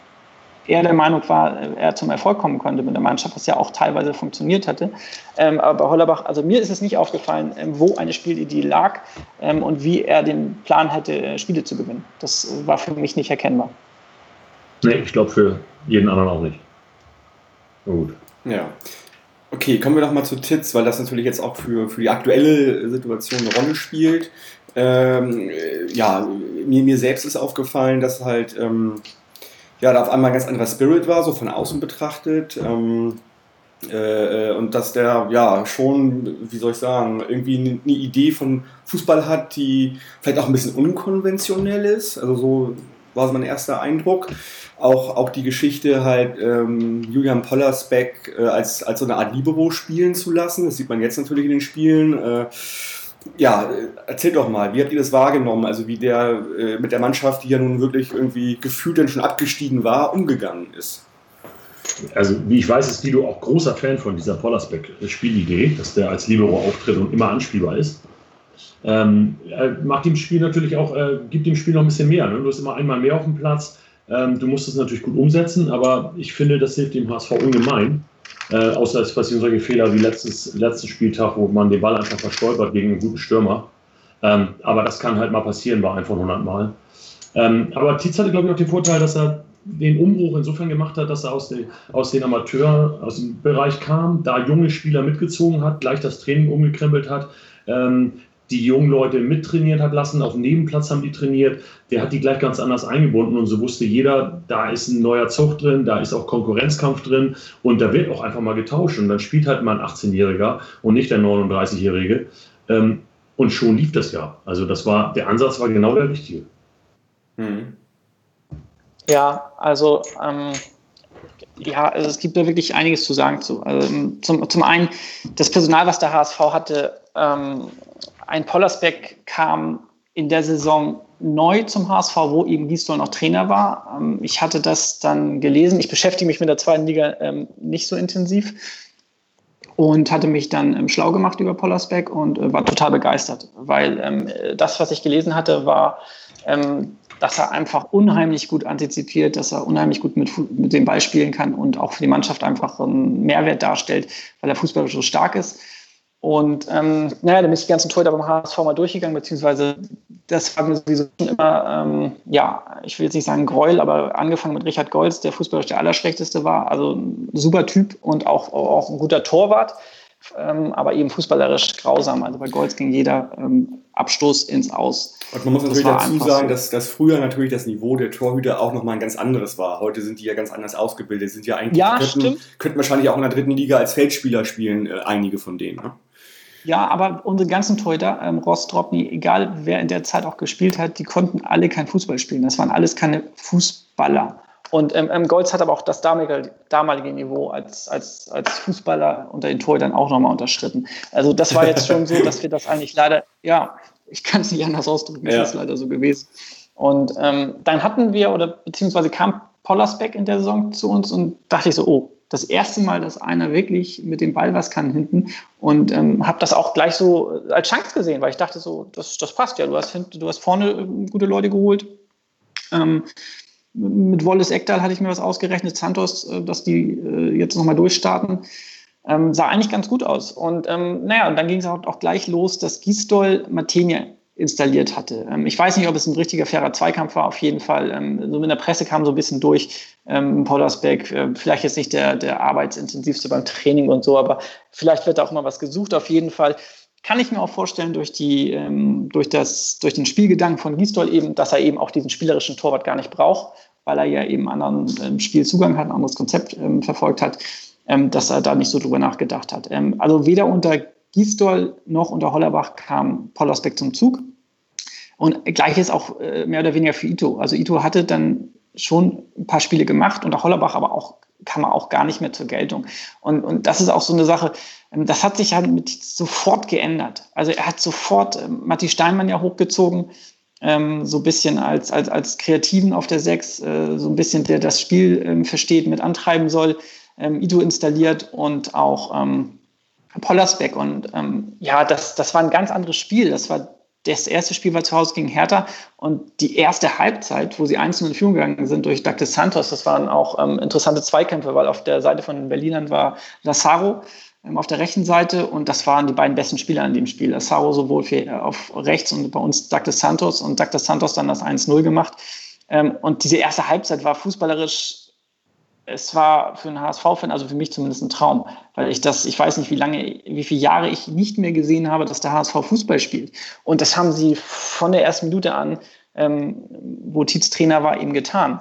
er der Meinung war, äh, er zum Erfolg kommen könnte mit der Mannschaft, was ja auch teilweise funktioniert hatte. Ähm, aber bei Hollerbach, also mir ist es nicht aufgefallen, ähm, wo eine Spielidee lag ähm, und wie er den Plan hatte, äh, Spiele zu gewinnen. Das war für mich nicht erkennbar. Nee, ich glaube für jeden anderen auch nicht. Gut. Ja. Okay, kommen wir doch mal zu Titz, weil das natürlich jetzt auch für, für die aktuelle Situation eine Rolle spielt. Ähm, ja, mir, mir selbst ist aufgefallen, dass halt ähm, ja, da auf einmal ein ganz anderer Spirit war, so von außen betrachtet. Ähm, äh, äh, und dass der ja schon, wie soll ich sagen, irgendwie eine, eine Idee von Fußball hat, die vielleicht auch ein bisschen unkonventionell ist. Also so war mein erster Eindruck. Auch, auch die Geschichte halt ähm, Julian Pollersbeck äh, als, als so eine Art Libero spielen zu lassen. Das sieht man jetzt natürlich in den Spielen. Äh, ja, erzähl doch mal, wie habt ihr das wahrgenommen? Also wie der äh, mit der Mannschaft, die ja nun wirklich irgendwie gefühlt dann schon abgestiegen war, umgegangen ist. Also wie ich weiß, ist Guido auch großer Fan von dieser Pollersbeck-Spielidee, dass der als Libero auftritt und immer anspielbar ist. Ähm, macht dem Spiel natürlich auch, äh, gibt dem Spiel noch ein bisschen mehr. Ne? Du hast immer einmal mehr auf dem Platz. Ähm, du musst es natürlich gut umsetzen, aber ich finde, das hilft dem HSV ungemein. Äh, außer es passieren solche Fehler wie letztes, letzten Spieltag, wo man den Ball einfach verstolpert gegen einen guten Stürmer. Ähm, aber das kann halt mal passieren bei einem von 100 Mal. Ähm, aber Tietz hatte, glaube ich, auch den Vorteil, dass er den Umbruch insofern gemacht hat, dass er aus, den, aus den Amateur, aus dem Bereich kam, da junge Spieler mitgezogen hat, gleich das Training umgekrempelt hat, ähm, die jungen Leute mittrainiert hat lassen, auf dem Nebenplatz haben die trainiert, der hat die gleich ganz anders eingebunden und so wusste jeder, da ist ein neuer Zug drin, da ist auch Konkurrenzkampf drin und da wird auch einfach mal getauscht und dann spielt halt mal ein 18-Jähriger und nicht der 39-Jährige ähm, und schon lief das ja. Also das war, der Ansatz war genau der richtige. Mhm. Ja, also ähm, ja, also es gibt da wirklich einiges zu sagen zu. Also, zum, zum einen, das Personal, was der HSV hatte, ähm, ein Pollersbeck kam in der Saison neu zum HSV, wo eben Gisdol noch Trainer war. Ähm, ich hatte das dann gelesen. Ich beschäftige mich mit der zweiten Liga ähm, nicht so intensiv und hatte mich dann ähm, schlau gemacht über Pollersbeck und äh, war total begeistert, weil das, was ich gelesen hatte, war, dass er einfach unheimlich gut antizipiert, dass er unheimlich gut mit, mit dem Ball spielen kann und auch für die Mannschaft einfach einen Mehrwert darstellt, weil er fußballerisch so stark ist. Und ähm, naja, da bin ich die ganzen Torhüter beim HSV mal durchgegangen, beziehungsweise das war mir sowieso schon immer, ähm, ja, ich will jetzt nicht sagen Gräuel, aber angefangen mit Richard Golz, der fußballerisch der Allerschlechteste war, also ein super Typ und auch, auch ein guter Torwart ähm, aber eben fußballerisch grausam. Also bei Golds ging jeder ähm, Abstoß ins Aus. Und man muss natürlich dazu sagen, dass, dass früher natürlich das Niveau der Torhüter auch nochmal ein ganz anderes war. Heute sind die ja ganz anders ausgebildet, sind ja eigentlich, ja, könnten, könnten wahrscheinlich auch in der dritten Liga als Feldspieler spielen, äh, einige von denen. Ne? Ja, aber unsere ganzen Torhüter, ähm, Ross, Dropny, egal wer in der Zeit auch gespielt hat, die konnten alle kein Fußball spielen. Das waren alles keine Fußballer. Und ähm, Golz hat aber auch das damalige, damalige Niveau als, als, als Fußballer unter den Torhütern auch nochmal unterschritten. Also das war jetzt schon so, dass wir das eigentlich leider, ja, ich kann es nicht anders ausdrücken, ja. ist leider so gewesen. Und ähm, dann hatten wir, oder beziehungsweise kam Pollersbeck in der Saison zu uns und dachte ich so, oh, das erste Mal, dass einer wirklich mit dem Ball was kann hinten und ähm, habe das auch gleich so als Chance gesehen, weil ich dachte so, das, das passt ja, du hast, du hast vorne äh, gute Leute geholt. Ähm, mit Wallace Ekdal hatte ich mir was ausgerechnet, Santos, äh, dass die äh, jetzt nochmal durchstarten. Ähm, sah eigentlich ganz gut aus. Und ähm, naja, und dann ging es auch, auch, gleich los, dass Gisdol Matenia installiert hatte. Ähm, ich weiß nicht, ob es ein richtiger fairer Zweikampf war, auf jeden Fall. Ähm, so in der Presse kam so ein bisschen durch, ähm, Pollersbeck, äh, vielleicht jetzt nicht der, der arbeitsintensivste beim Training und so, aber vielleicht wird da auch mal was gesucht, auf jeden Fall kann ich mir auch vorstellen, durch, die, ähm, durch, das, durch den Spielgedanken von Gisdol eben, dass er eben auch diesen spielerischen Torwart gar nicht braucht, weil er ja eben anderen Spielzugang hat, ein anderes Konzept verfolgt hat, dass er da nicht so drüber nachgedacht hat. Also weder unter Gisdol noch unter Hollerbach kam Pollersbeck zum Zug. Und gleiches auch äh, mehr oder weniger für Ito. Also Ito hatte dann schon ein paar Spiele gemacht auch Hollerbach aber auch kam er auch gar nicht mehr zur Geltung. Und, und das ist auch so eine Sache, ähm, das hat sich halt mit sofort geändert. Also er hat sofort äh, Matti Steinmann ja hochgezogen, ähm, so ein bisschen als, als, als Kreativen auf der Sechs, äh, so ein bisschen, der das Spiel ähm, versteht, mit antreiben soll, ähm, Ido installiert und auch ähm, Pollersbeck. Und ähm, ja, das, das war ein ganz anderes Spiel. Das war das erste Spiel war zu Hause gegen Hertha und die erste Halbzeit, wo sie einzeln in Führung gegangen sind durch Douglas Santos, das waren auch ähm, interessante Zweikämpfe, weil auf der Seite von den Berlinern war Lazaro, ähm, auf der rechten Seite und das waren die beiden besten Spieler in dem Spiel. Lazaro sowohl für, äh, auf rechts und bei uns Douglas Santos und Douglas Santos dann das 1-0 gemacht. Ähm, und diese erste Halbzeit war fußballerisch, es war für einen HSV-Fan, also für mich zumindest ein Traum, weil ich das, ich weiß nicht, wie lange, wie viele Jahre ich nicht mehr gesehen habe, dass der HSV Fußball spielt. Und das haben sie von der ersten Minute an, ähm, wo Tietz Trainer war, eben getan.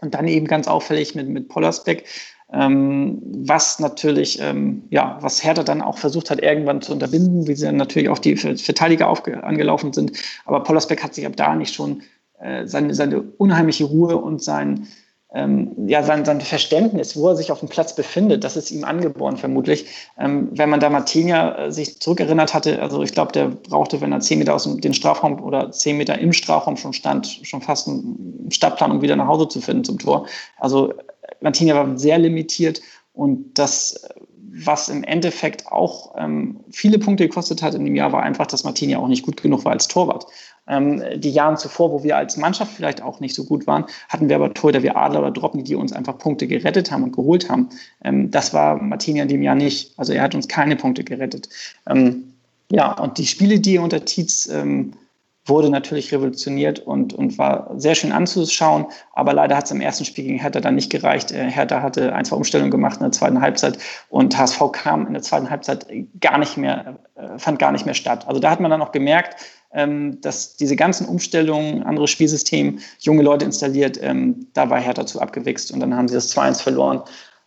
Und dann eben ganz auffällig mit, mit Pollersbeck, ähm, was natürlich, ähm, ja, was Hertha dann auch versucht hat, irgendwann zu unterbinden, wie sie dann natürlich auf die Verteidiger angelaufen sind. Aber Pollersbeck hat sich ab da nicht schon äh, seine, seine unheimliche Ruhe und sein, ähm, ja, sein, sein Verständnis, wo er sich auf dem Platz befindet, das ist ihm angeboren vermutlich. Ähm, wenn man da Martinia äh, sich zurückerinnert hatte, also ich glaube, der brauchte, wenn er zehn Meter aus dem den Strafraum oder zehn Meter im Strafraum schon stand, schon fast einen Stadtplan, um wieder nach Hause zu finden zum Tor. Also Martinia war sehr limitiert und das was im Endeffekt auch ähm, viele Punkte gekostet hat in dem Jahr, war einfach, dass Martini auch nicht gut genug war als Torwart. Ähm, die Jahre zuvor, wo wir als Mannschaft vielleicht auch nicht so gut waren, hatten wir aber Torhüter wie Adler oder Droppen, die uns einfach Punkte gerettet haben und geholt haben. Ähm, das war Martini in dem Jahr nicht. Also er hat uns keine Punkte gerettet. Ähm, ja, und die Spiele, die er unter Tietz ähm, wurde natürlich revolutioniert und, und war sehr schön anzuschauen. Aber leider hat es im ersten Spiel gegen Hertha dann nicht gereicht. Äh, Hertha hatte ein, zwei Umstellungen gemacht in der zweiten Halbzeit und HSV kam in der zweiten Halbzeit gar nicht mehr, äh, fand gar nicht mehr statt. Also da hat man dann auch gemerkt, dass diese ganzen Umstellungen, anderes Spielsystem, junge Leute installiert, ähm, da war Hertha zu abgewichst und dann haben sie das 2-1 verloren.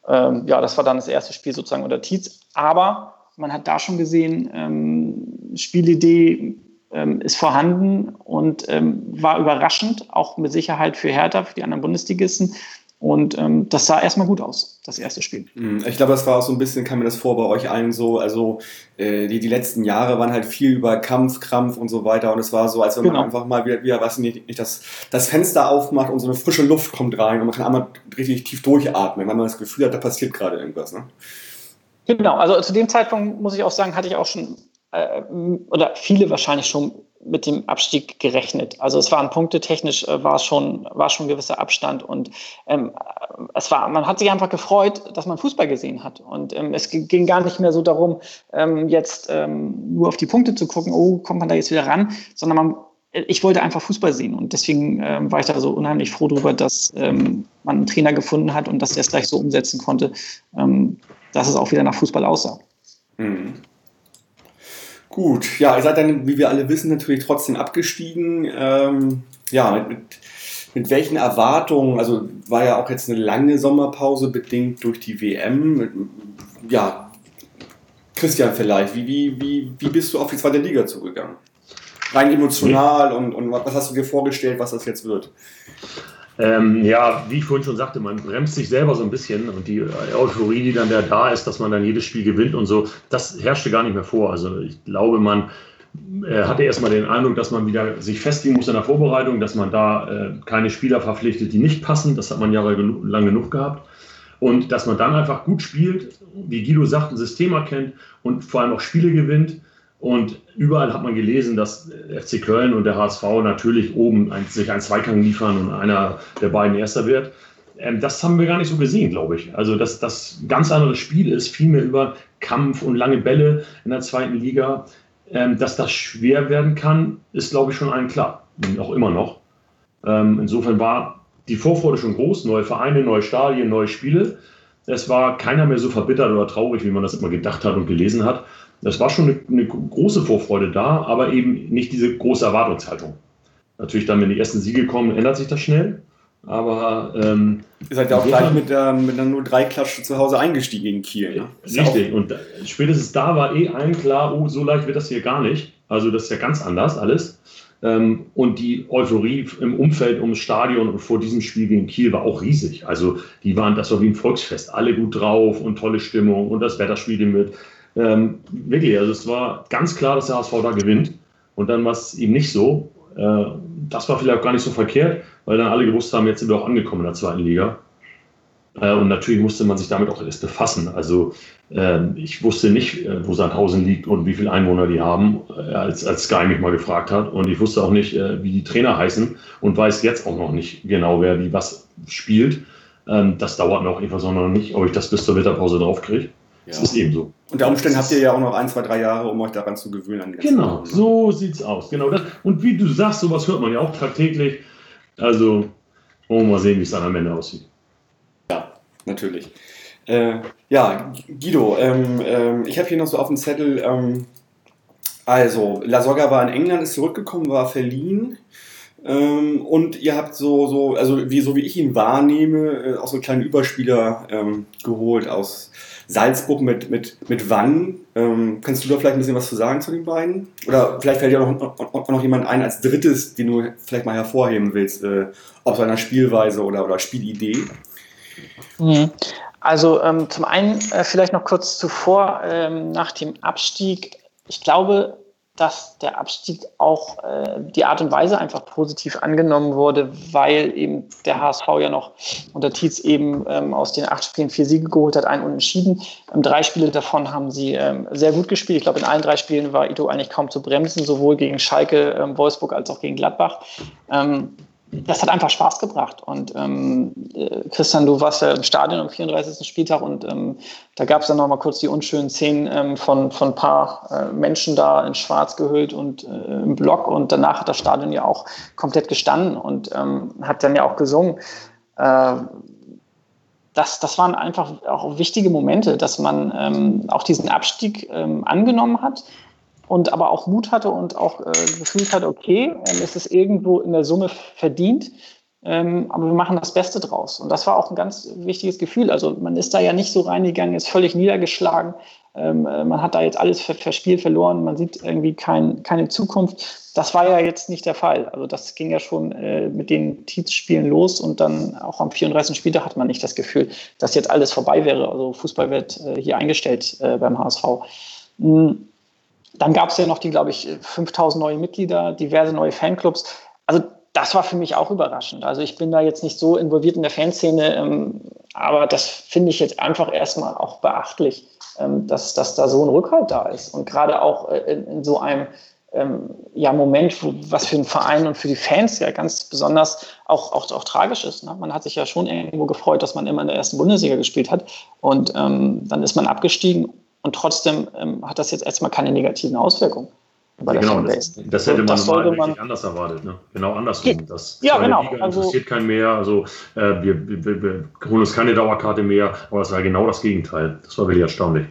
Ähm, ja, das war dann das erste Spiel sozusagen unter Tietz. Aber man hat da schon gesehen, ähm, Spielidee ähm, ist vorhanden und ähm, war überraschend, auch mit Sicherheit für Hertha, für die anderen Bundesligisten. Und ähm, das sah erstmal gut aus, das erste Spiel. Mhm. Ich glaube, das war auch so ein bisschen, kam mir das vor bei euch allen so, also äh, die, die letzten Jahre waren halt viel über Kampf, Krampf und so weiter und es war so, als wenn genau. man einfach mal wieder, wieder was nicht, nicht das, das Fenster aufmacht und so eine frische Luft kommt rein und man kann einmal richtig tief durchatmen, weil man das Gefühl hat, da passiert gerade irgendwas. Ne? Genau, also zu dem Zeitpunkt muss ich auch sagen, hatte ich auch schon, äh, oder viele wahrscheinlich schon mit dem Abstieg gerechnet. Also es waren punktetechnisch äh, war schon war schon ein gewisser Abstand und ähm, es war man hat sich einfach gefreut, dass man Fußball gesehen hat und ähm, es ging gar nicht mehr so darum ähm, jetzt ähm, nur auf die Punkte zu gucken, oh kommt man da jetzt wieder ran, sondern man ich wollte einfach Fußball sehen und deswegen ähm, war ich da so unheimlich froh darüber, dass ähm, man einen Trainer gefunden hat und dass der es gleich so umsetzen konnte, dass es auch wieder nach Fußball aussah. Mhm. Gut, ja, ihr seid dann, wie wir alle wissen, natürlich trotzdem abgestiegen. Ähm, ja, mit, mit, mit, welchen Erwartungen, also war ja auch jetzt eine lange Sommerpause bedingt durch die WM. Ja, Christian vielleicht, wie, wie, wie, wie bist du auf die zweite Liga zugegangen? Rein emotional und, und was hast du dir vorgestellt, was das jetzt wird? Ähm, ja, wie ich vorhin schon sagte, man bremst sich selber so ein bisschen und die Euphorie, die dann da ist, dass man dann jedes Spiel gewinnt und so, das herrschte gar nicht mehr vor. Also ich glaube, man äh, hatte erstmal den Eindruck, dass man wieder sich festlegen muss in der Vorbereitung, dass man da äh, keine Spieler verpflichtet, die nicht passen. Das hat man jahrelang genug gehabt. Und dass man dann einfach gut spielt, wie Guido sagt, ein System erkennt und vor allem auch Spiele gewinnt und überall hat man gelesen, dass FC Köln und der HSV natürlich oben ein, sich einen Zweikampf liefern und einer der beiden Erster wird. Ähm, das haben wir gar nicht so gesehen, glaube ich. Also, dass das ganz anderes Spiel ist, viel mehr über Kampf und lange Bälle in der zweiten Liga. Ähm, dass das schwer werden kann, ist, glaube ich, schon allen klar. Auch immer noch. Ähm, insofern war die Vorfreude schon groß. Neue Vereine, neue Stadien, neue Spiele. Es war keiner mehr so verbittert oder traurig, wie man das immer gedacht hat und gelesen hat. Das war schon eine, eine, große Vorfreude da, aber eben nicht diese große Erwartungshaltung. Natürlich dann, wenn die ersten Siege kommen, ändert sich das schnell. Aber ähm, ihr seid ja auch gleich mit, der, mit einer 0-3-Klatsche zu Hause eingestiegen in Kiel. Ne? Richtig. Und spätestens da war eh allen klar, oh, so leicht wird das hier gar nicht. Also das ist ja ganz anders alles. Ähm, und die Euphorie im Umfeld ums Stadion und vor diesem Spiel gegen Kiel war auch riesig. Also die waren, das war wie ein Volksfest, alle gut drauf und tolle Stimmung und das Wetter spielte mit. Ähm, wirklich, also es war ganz klar, dass der HSV da gewinnt. Und dann war es eben nicht so. Äh, das war vielleicht auch gar nicht so verkehrt, weil dann alle gewusst haben, jetzt sind wir auch angekommen in der zweiten Liga. Äh, und natürlich musste man sich damit auch erst befassen. Also äh, ich wusste nicht, äh, wo Sandhausen liegt und wie viele Einwohner die haben, äh, als, als Sky mich mal gefragt hat. Und ich wusste auch nicht, wie die Trainer heißen und weiß jetzt auch noch nicht genau, wer wie was spielt. Ähm, das dauert noch einfach, sondern nicht, ob ich das bis zur Winterpause draufkriege. Ja. Das ist eben so. Unter Umständen habt ihr ja auch noch ein, zwei, drei Jahre, um euch daran zu gewöhnen. genau, Jahren, so sieht's aus. Genau das. Und wie du sagst, sowas hört man ja auch tagtäglich. Also, wollen wir mal sehen, wie es dann am Ende aussieht. Ja, natürlich. Äh, ja, Guido, ähm, ähm, ich habe hier noch so auf dem Zettel, ähm, also, La Soga war in England, ist zurückgekommen, war verliehen. Ähm, und ihr habt so, so, also wie, so wie ich ihn wahrnehme, äh, auch so kleine Überspieler ähm, geholt aus Salzburg mit, mit, mit Wann. Ähm, kannst du da vielleicht ein bisschen was zu sagen zu den beiden? Oder vielleicht fällt dir noch, noch, noch jemand ein als drittes, den du vielleicht mal hervorheben willst, äh, ob seiner Spielweise oder, oder Spielidee? Mhm. Also ähm, zum einen äh, vielleicht noch kurz zuvor, ähm, nach dem Abstieg. Ich glaube, dass der Abstieg auch äh, die Art und Weise einfach positiv angenommen wurde, weil eben der HSV ja noch unter Tietz eben ähm, aus den acht Spielen vier Siege geholt hat, einen unentschieden. Ähm, drei Spiele davon haben sie ähm, sehr gut gespielt. Ich glaube, in allen drei Spielen war Ito eigentlich kaum zu bremsen, sowohl gegen Schalke, ähm, Wolfsburg als auch gegen Gladbach. Das hat einfach Spaß gebracht. Und ähm, äh, Christian, du warst ja im Stadion am 34. Spieltag und ähm, da gab es dann noch mal kurz die unschönen Szenen ähm, von, von ein paar äh, Menschen da in Schwarz gehüllt und äh, im Block. Und danach hat das Stadion ja auch komplett gestanden und ähm, hat dann ja auch gesungen. Äh, das, das waren einfach auch wichtige Momente, dass man ähm, auch diesen Abstieg ähm, angenommen hat und aber auch Mut hatte und auch äh, gefühlt hat, okay, ähm, es ist irgendwo in der Summe verdient, ähm, aber wir machen das Beste draus. Und das war auch ein ganz wichtiges Gefühl. Also man ist da ja nicht so reingegangen, ist völlig niedergeschlagen. Ähm, äh, man hat da jetzt alles verspielt, verloren, man sieht irgendwie kein, keine Zukunft. Das war ja jetzt nicht der Fall. Also das ging ja schon äh, mit den Tietz-Spielen los und dann auch am 34. Spieltag hat man nicht das Gefühl, dass jetzt alles vorbei wäre. Also Fußball wird äh, hier eingestellt äh, beim HSV. Mhm dann gab es ja noch die, glaube ich, 5000 neue Mitglieder, diverse neue Fanclubs. Also das war für mich auch überraschend. Also ich bin da jetzt nicht so involviert in der Fanszene, ähm, aber das finde ich jetzt einfach erstmal auch beachtlich, ähm, dass, dass da so ein Rückhalt da ist. Und gerade auch äh, in, in, so einem ähm, ja, Moment, wo, was für den Verein und für die Fans ja ganz besonders auch, auch, auch tragisch ist. Ne? Man hat sich ja schon irgendwo gefreut, dass man immer in der ersten Bundesliga gespielt hat. Und ähm, dann ist man abgestiegen und trotzdem ähm, hat das jetzt erstmal keine negativen Auswirkungen. Bei ja, genau, das, das, hätte man das man, anders erwartet. Ne? Genau andersrum. Das ja, genau. Liga also interessiert keinen mehr. Also äh, wir, wir, wir, holen uns keine Dauerkarte mehr. Aber es war genau das Gegenteil. Das war wirklich erstaunlich.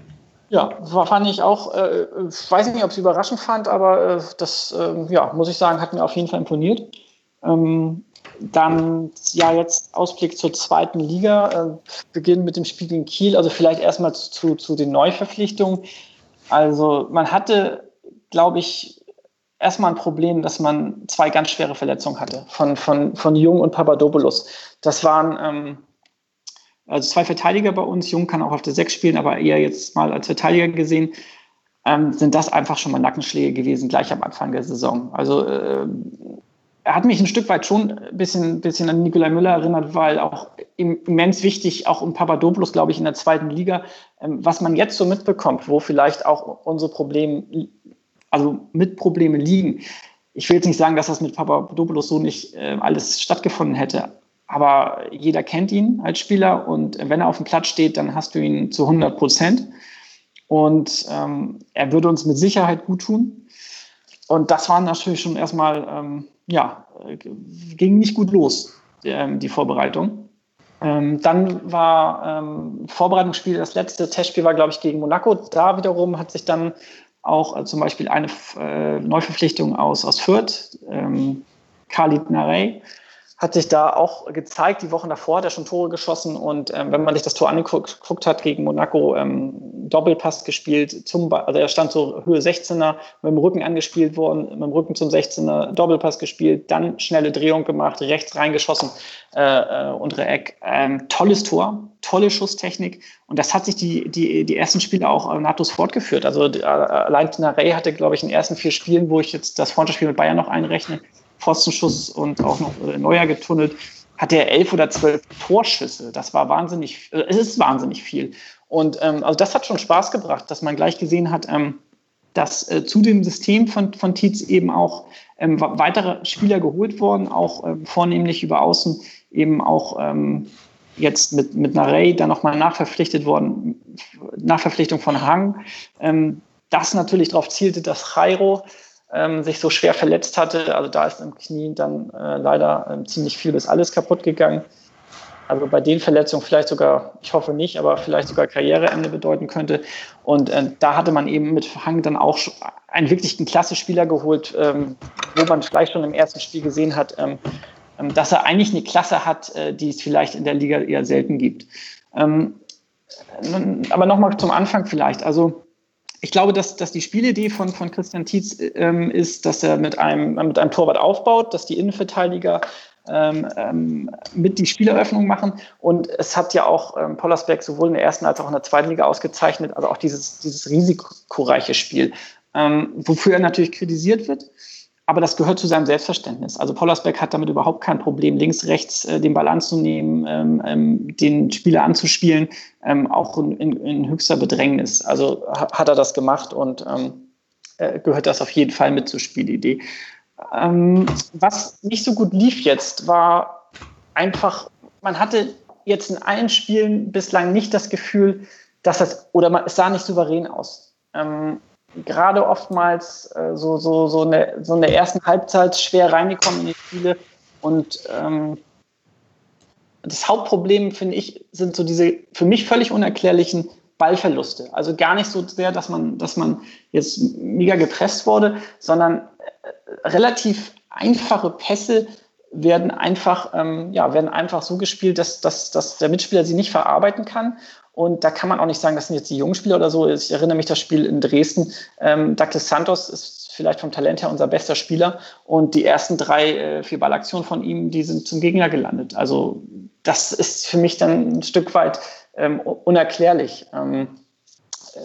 Ja, fand ich auch, äh, ich weiß nicht, ob ich es überraschend fand, aber äh, das, äh, ja, muss ich sagen, hat mir auf jeden Fall imponiert. Ähm, dann ja jetzt Ausblick zur zweiten Liga. Äh, beginnen mit dem Spiel gegen Kiel. Also vielleicht erstmal zu, zu den Neuverpflichtungen. Also man hatte, glaube ich, erstmal ein Problem, dass man zwei ganz schwere Verletzungen hatte von, von, von Jung und Papadopoulos. Das waren ähm, also zwei Verteidiger bei uns. Jung kann auch auf der Sechs spielen, aber eher jetzt mal als Verteidiger gesehen. Ähm, sind das einfach schon mal Nackenschläge gewesen, gleich am Anfang der Saison. Also äh, er hat mich ein Stück weit schon ein bisschen, bisschen an Nikolai Müller erinnert, weil auch immens wichtig, auch um Papadopoulos, glaube ich, in der zweiten Liga, ähm, was man jetzt so mitbekommt, wo vielleicht auch unsere Probleme, also mit Probleme liegen. Ich will jetzt nicht sagen, dass das mit Papadopoulos so nicht äh, alles stattgefunden hätte, aber jeder kennt ihn als Spieler und wenn er auf dem Platz steht, dann hast du ihn zu 100 Prozent. Und ähm, er würde uns mit Sicherheit gut tun. Und das war natürlich schon erstmal ähm, ja, äh, ging nicht gut los, ähm, die Vorbereitung. Ähm, dann war ähm, Vorbereitungsspiel, das letzte Testspiel war, glaube ich, gegen Monaco. Da wiederum hat sich dann auch äh, zum Beispiel eine äh, Neuverpflichtung aus, aus Fürth, Khalid Narey, hat sich da auch gezeigt. Die Wochen davor hat er schon Tore geschossen und ähm, wenn man sich das Tor angeguckt hat gegen Monaco, ähm, Doppelpass gespielt, zum, also er stand so Höhe 16er, mit dem Rücken angespielt worden, mit dem Rücken zum 16er, Doppelpass gespielt, dann schnelle Drehung gemacht, rechts reingeschossen, äh, äh, untere Eck. Ähm, tolles Tor, tolle Schusstechnik und das hat sich die, die, die ersten Spiele auch äh, nahtlos fortgeführt. Also äh, allein Narey hatte, glaube ich, in den ersten vier Spielen, wo ich jetzt das Freundschaftsspiel mit Bayern noch einrechne, Pfostenschuss und auch noch äh, Neuer getunnelt, hat er elf oder zwölf Torschüsse. Das war wahnsinnig, äh, es ist wahnsinnig viel. Und ähm, also das hat schon Spaß gebracht, dass man gleich gesehen hat, ähm, dass äh, zu dem System von, von Tietz eben auch ähm, weitere Spieler geholt wurden, auch ähm, vornehmlich über Außen eben auch ähm, jetzt mit, mit Narey dann nochmal nachverpflichtet worden, Nachverpflichtung von Hang. Ähm, das natürlich darauf zielte, dass Jairo ähm, sich so schwer verletzt hatte. Also da ist im Knie dann äh, leider äh, ziemlich viel bis alles kaputt gegangen. Also bei den Verletzungen vielleicht sogar, ich hoffe nicht, aber vielleicht sogar Karriereende bedeuten könnte. Und äh, da hatte man eben mit Hang dann auch einen wirklichen Klasse-Spieler geholt, ähm, wo man vielleicht schon im ersten Spiel gesehen hat, ähm, ähm dass er eigentlich eine Klasse hat, äh, die es vielleicht in der Liga eher selten gibt. Ähm, aber nochmal zum Anfang vielleicht. Also ich glaube, dass, dass die Spielidee von, von Christian Tietz ähm, ist, dass er mit einem, mit einem Torwart aufbaut, dass die Innenverteidiger ähm, ähm, mit die Spieleröffnung machen. Und es hat ja auch ähm, Pollersberg sowohl in der ersten als auch in der zweiten Liga ausgezeichnet, also auch dieses, dieses risikoreiche Spiel. ähm, wofür er natürlich kritisiert wird. Aber das gehört zu seinem Selbstverständnis. Also Pollersbeck hat damit überhaupt kein Problem, links, rechts äh, den Ball anzunehmen, ähm, ähm, den Spieler anzuspielen, ähm, auch in, in, in, höchster Bedrängnis. Also hat er das gemacht und ähm, äh, gehört das auf jeden Fall mit zur Spielidee. Ähm, was nicht so gut lief jetzt, war einfach, man hatte jetzt in allen Spielen bislang nicht das Gefühl, dass das, oder man, es sah nicht souverän aus. Gerade oftmals äh, so, so, so, eine, so in der ersten Halbzeit schwer reingekommen in die Spiele. Und ähm, das Hauptproblem, finde ich, sind so diese für mich völlig unerklärlichen Ballverluste. Also gar nicht so sehr, dass man, dass man jetzt mega gepresst wurde, sondern äh, relativ einfache Pässe werden einfach, ähm, ja, werden einfach so gespielt, dass, dass, dass der Mitspieler sie nicht verarbeiten kann und da kann man auch nicht sagen, das sind jetzt die jungen Spieler oder so. Ich erinnere mich das Spiel in Dresden. Ähm, Douglas Santos ist vielleicht vom Talent her unser bester Spieler. Und die ersten drei, äh, vier Ballaktionen von ihm, die sind zum Gegner gelandet. Also das ist für mich dann ein Stück weit ähm, unerklärlich. Ähm, äh,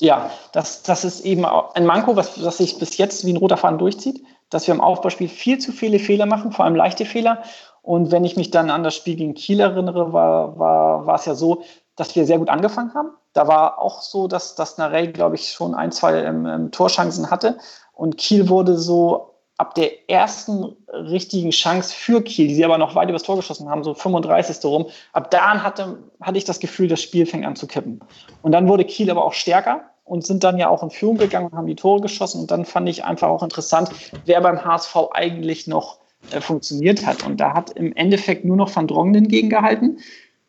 ja, das, das ist eben ein Manko, was, was sich bis jetzt wie ein roter Faden durchzieht, dass wir im Aufbauspiel viel zu viele Fehler machen, vor allem leichte Fehler. Und wenn ich mich dann an das Spiel gegen Kiel erinnere, war, war, war es ja so, dass wir sehr gut angefangen haben. Da war auch so, dass, dass Narey, glaube ich, schon ein, zwei ähm, ähm, Torchancen hatte. Und Kiel wurde so ab der ersten richtigen Chance für Kiel, die sie aber noch weit übers Tor geschossen haben, so 35. rum, ab da hatte, hatte ich das Gefühl, das Spiel fängt an zu kippen. Und dann wurde Kiel aber auch stärker und sind dann ja auch in Führung gegangen und haben die Tore geschossen. Und dann fand ich einfach auch interessant, wer beim HSV eigentlich noch äh, funktioniert hat. Und da hat im Endeffekt nur noch Van Dronglen gegengehalten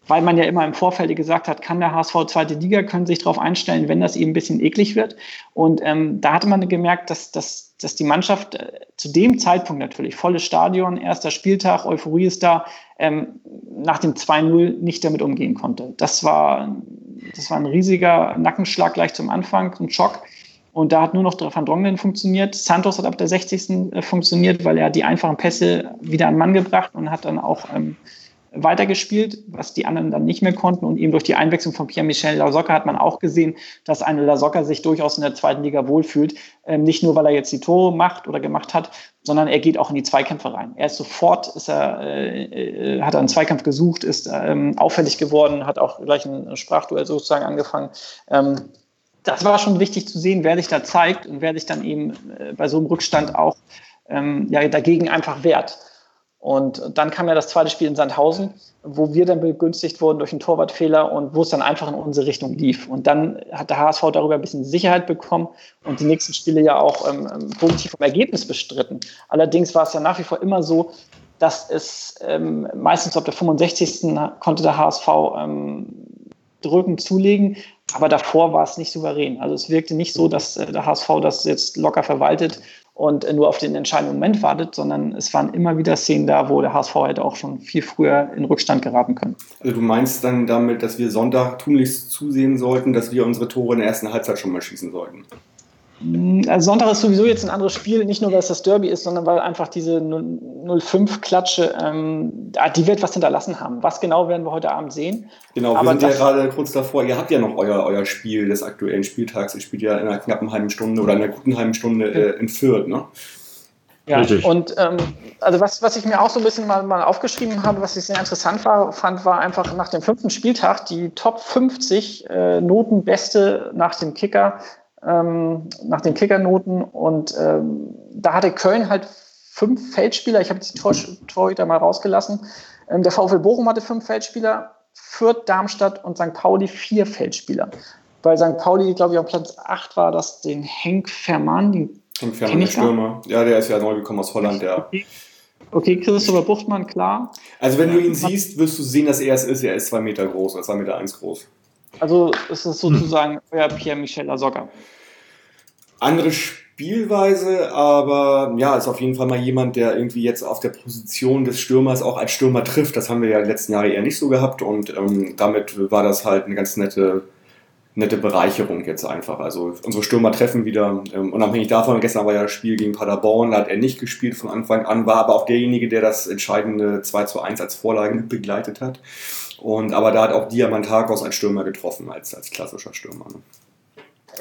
weil man ja immer im Vorfeld gesagt hat, kann der HSV zweite Liga, können sich darauf einstellen, wenn das eben ein bisschen eklig wird. Und ähm, da hatte man gemerkt, dass, dass, dass die Mannschaft äh, zu dem Zeitpunkt natürlich, volles Stadion, erster Spieltag, Euphorie ist da, ähm, nach dem 2-0 nicht damit umgehen konnte. Das war, das war ein riesiger Nackenschlag gleich zum Anfang, ein Schock. Und da hat nur noch Van Dronglen funktioniert. Santos hat ab der 60. Äh, funktioniert, weil er die einfachen Pässe wieder an Mann gebracht und hat dann auch ähm, weitergespielt, was die anderen dann nicht mehr konnten. Und eben durch die Einwechslung von Pierre-Michel Lasocca hat man auch gesehen, dass eine Lasocca sich durchaus in der zweiten Liga wohlfühlt. Ähm, nicht nur, weil er jetzt die Tore macht oder gemacht hat, sondern er geht auch in die Zweikämpfe rein. Er ist sofort, ist er, äh, äh, hat einen Zweikampf gesucht, ist ähm, auffällig geworden, hat auch gleich ein Sprachduell sozusagen angefangen. Ähm, das war schon wichtig zu sehen, wer sich da zeigt und wer sich dann eben äh, bei so einem Rückstand auch ähm, ja, dagegen einfach wehrt. Und dann kam ja das zweite Spiel in Sandhausen, wo wir dann begünstigt wurden durch einen Torwartfehler und wo es dann einfach in unsere Richtung lief. Und dann hat der HSV darüber ein bisschen Sicherheit bekommen und die nächsten Spiele ja auch ähm, ähm positiv vom Ergebnis bestritten. Allerdings war es ja nach wie vor immer so, dass es ähm, meistens ab der 65. konnte der HSV ähm, drücken, zulegen, aber davor war es nicht souverän. Also es wirkte nicht so, dass äh, der HSV das jetzt locker verwaltet und nur auf den entscheidenden Moment wartet, sondern es waren immer wieder Szenen da, wo der HSV hätte auch schon viel früher in Rückstand geraten können. Also du meinst dann damit, dass wir Sonntag tunlichst zusehen sollten, dass wir unsere Tore in der ersten Halbzeit schon mal schießen sollten? Also Sonntag ist sowieso jetzt ein anderes Spiel, nicht nur weil es das Derby ist, sondern weil einfach diese 0-5-Klatsche, ähm, die wird was hinterlassen haben. Was genau werden wir heute Abend sehen? Genau, wir sind ja gerade kurz davor. Ihr habt ja noch euer, euer Spiel des aktuellen Spieltags. Ihr spielt ja in einer knappen halben Stunde oder in einer guten halben Stunde äh, in Fürth, ne? Ja, Richtig. und ähm, also was, was ich mir auch so ein bisschen mal, mal aufgeschrieben habe, was ich sehr interessant war, fand, war einfach nach dem fünften Spieltag die Top 50 äh, Notenbeste nach dem Kicker ähm, nach den Kickernoten. Und ähm, da hatte Köln halt fünf Feldspieler. Ich habe die Tor Torhüter mal rausgelassen. Ähm, der VfL Bochum hatte fünf Feldspieler, Fürth, Darmstadt und St. Pauli vier Feldspieler. Bei St. Pauli, glaube ich, auf Platz 8 war das den Henk Vermann. Den Henk Vermann, der Stürmer. Ja, der ist ja neu gekommen aus Holland. Der. Okay. Christopher Buchtmann, klar. Also wenn du ihn siehst, wirst du sehen, dass er es ist. Er ist zwei Meter groß, oder zwei Meter eins groß. Also ist es sozusagen hm. euer Pierre-Michel Lasogga. Andere Spielweise, aber ja, ist auf jeden Fall mal jemand, der irgendwie jetzt auf der Position des Stürmers auch als Stürmer trifft. Das haben wir ja in den letzten Jahren eher nicht so gehabt und ähm, damit war das halt eine ganz nette, nette Bereicherung jetzt einfach. Also unsere Stürmer treffen wieder, ähm, unabhängig davon, gestern war ja das Spiel gegen Paderborn, da hat er nicht gespielt von Anfang an, war aber auch derjenige, der das entscheidende 2 zu 1 als Vorlage begleitet hat. Und, aber da hat auch Diamantakos als Stürmer getroffen, als, als klassischer Stürmer. Ne?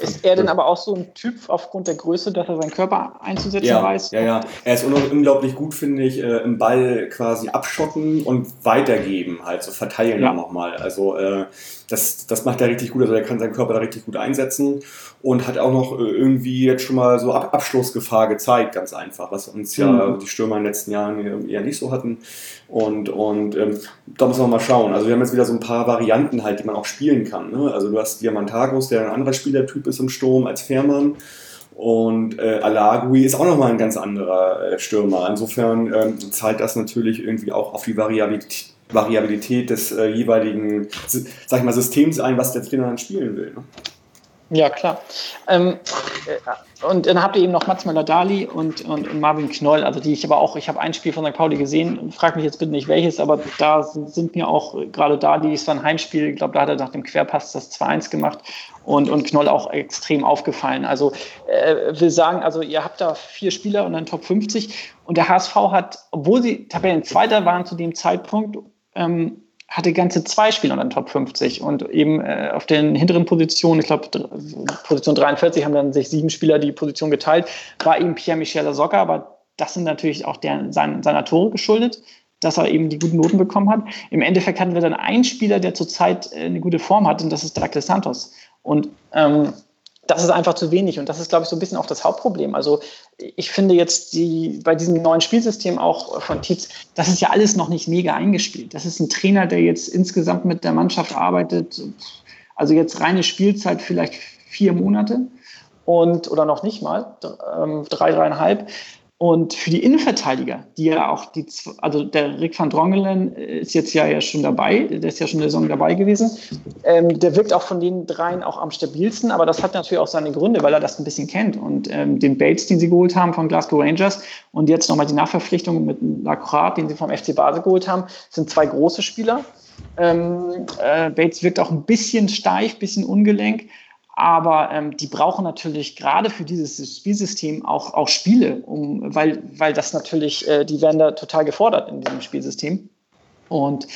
Ist er denn aber auch so ein Typ aufgrund der Größe, dass er seinen Körper einzusetzen ja, weiß? Ja, ja. Er ist unglaublich gut, finde ich, äh, im Ball quasi abschotten und weitergeben, halt so verteilen ja. nochmal. Also äh, das, das macht er richtig gut. Also er kann seinen Körper da richtig gut einsetzen und hat auch noch äh, irgendwie jetzt schon mal so Ab Abschlussgefahr gezeigt, ganz einfach, was uns ja mhm. die Stürmer in den letzten Jahren eher nicht so hatten. Und, und ähm, da muss man mal schauen. Also wir haben jetzt wieder so ein paar Varianten halt, die man auch spielen kann. Ne? Also du hast Diamantagos, der ein anderer Spielertyp ist im Sturm als Fährmann. Und äh, Alagui ist auch nochmal ein ganz anderer äh, Stürmer. Insofern ähm, zahlt das natürlich irgendwie auch auf die Variabilität, Variabilität des äh, jeweiligen, sag ich mal, Systems ein, was der Trainer dann spielen will. Ne? Ja, klar. Ähm, äh, und dann habt ihr eben noch Mats Möller-Dali und, und, Marvin Knoll, also die ich aber auch, ich habe ein Spiel von St. Pauli gesehen, frag mich jetzt bitte nicht welches, aber da sind mir auch gerade Dali, es war ein Heimspiel, ich glaube, da hat er nach dem Querpass das 2-1 gemacht und, und Knoll auch extrem aufgefallen. Also äh, will sagen, also ihr habt da vier Spieler und dann Top 50 und der HSV hat, obwohl sie Tabellenzweiter waren zu dem Zeitpunkt, ähm, hatte ganze zwei Spieler unter den Top 50 und eben äh, auf den hinteren Positionen, ich glaube Position 43 haben dann sich sieben Spieler die Position geteilt, war eben Pierre-Michel Soccer, aber das sind natürlich auch der, sein, seiner Tore geschuldet, dass er eben die guten Noten bekommen hat. Im Endeffekt hatten wir dann einen Spieler, der zurzeit äh, eine gute Form hat und das ist Douglas Santos. Und ähm, das ist einfach zu wenig. Und das ist, glaube ich, so ein bisschen auch das Hauptproblem. Also ich finde jetzt die, bei diesem neuen Spielsystem auch von Tietz, das ist ja alles noch nicht mega eingespielt. Das ist ein Trainer, der jetzt insgesamt mit der Mannschaft arbeitet. Also jetzt reine Spielzeit vielleicht vier Monate und oder noch nicht mal, ähm, drei, dreieinhalb. Und für die Innenverteidiger, die ja auch die, also der Rick van Drongelen ist jetzt ja, ja schon dabei, der ist ja schon eine Saison dabei gewesen. Ähm, der wirkt auch von den dreien auch am stabilsten, aber das hat natürlich auch seine Gründe, weil er das ein bisschen kennt. Und ähm, den Bates, den sie geholt haben von Glasgow Rangers und jetzt nochmal die Nachverpflichtung mit Lacroix, den sie vom FC Basel geholt haben, sind zwei große Spieler. Ähm, äh, Bates wirkt auch ein bisschen steif, ein bisschen ungelenk. Aber ähm, die brauchen natürlich gerade für dieses Spielsystem auch, auch Spiele, um, weil, weil das natürlich, äh, die werden da total gefordert in diesem Spielsystem. Und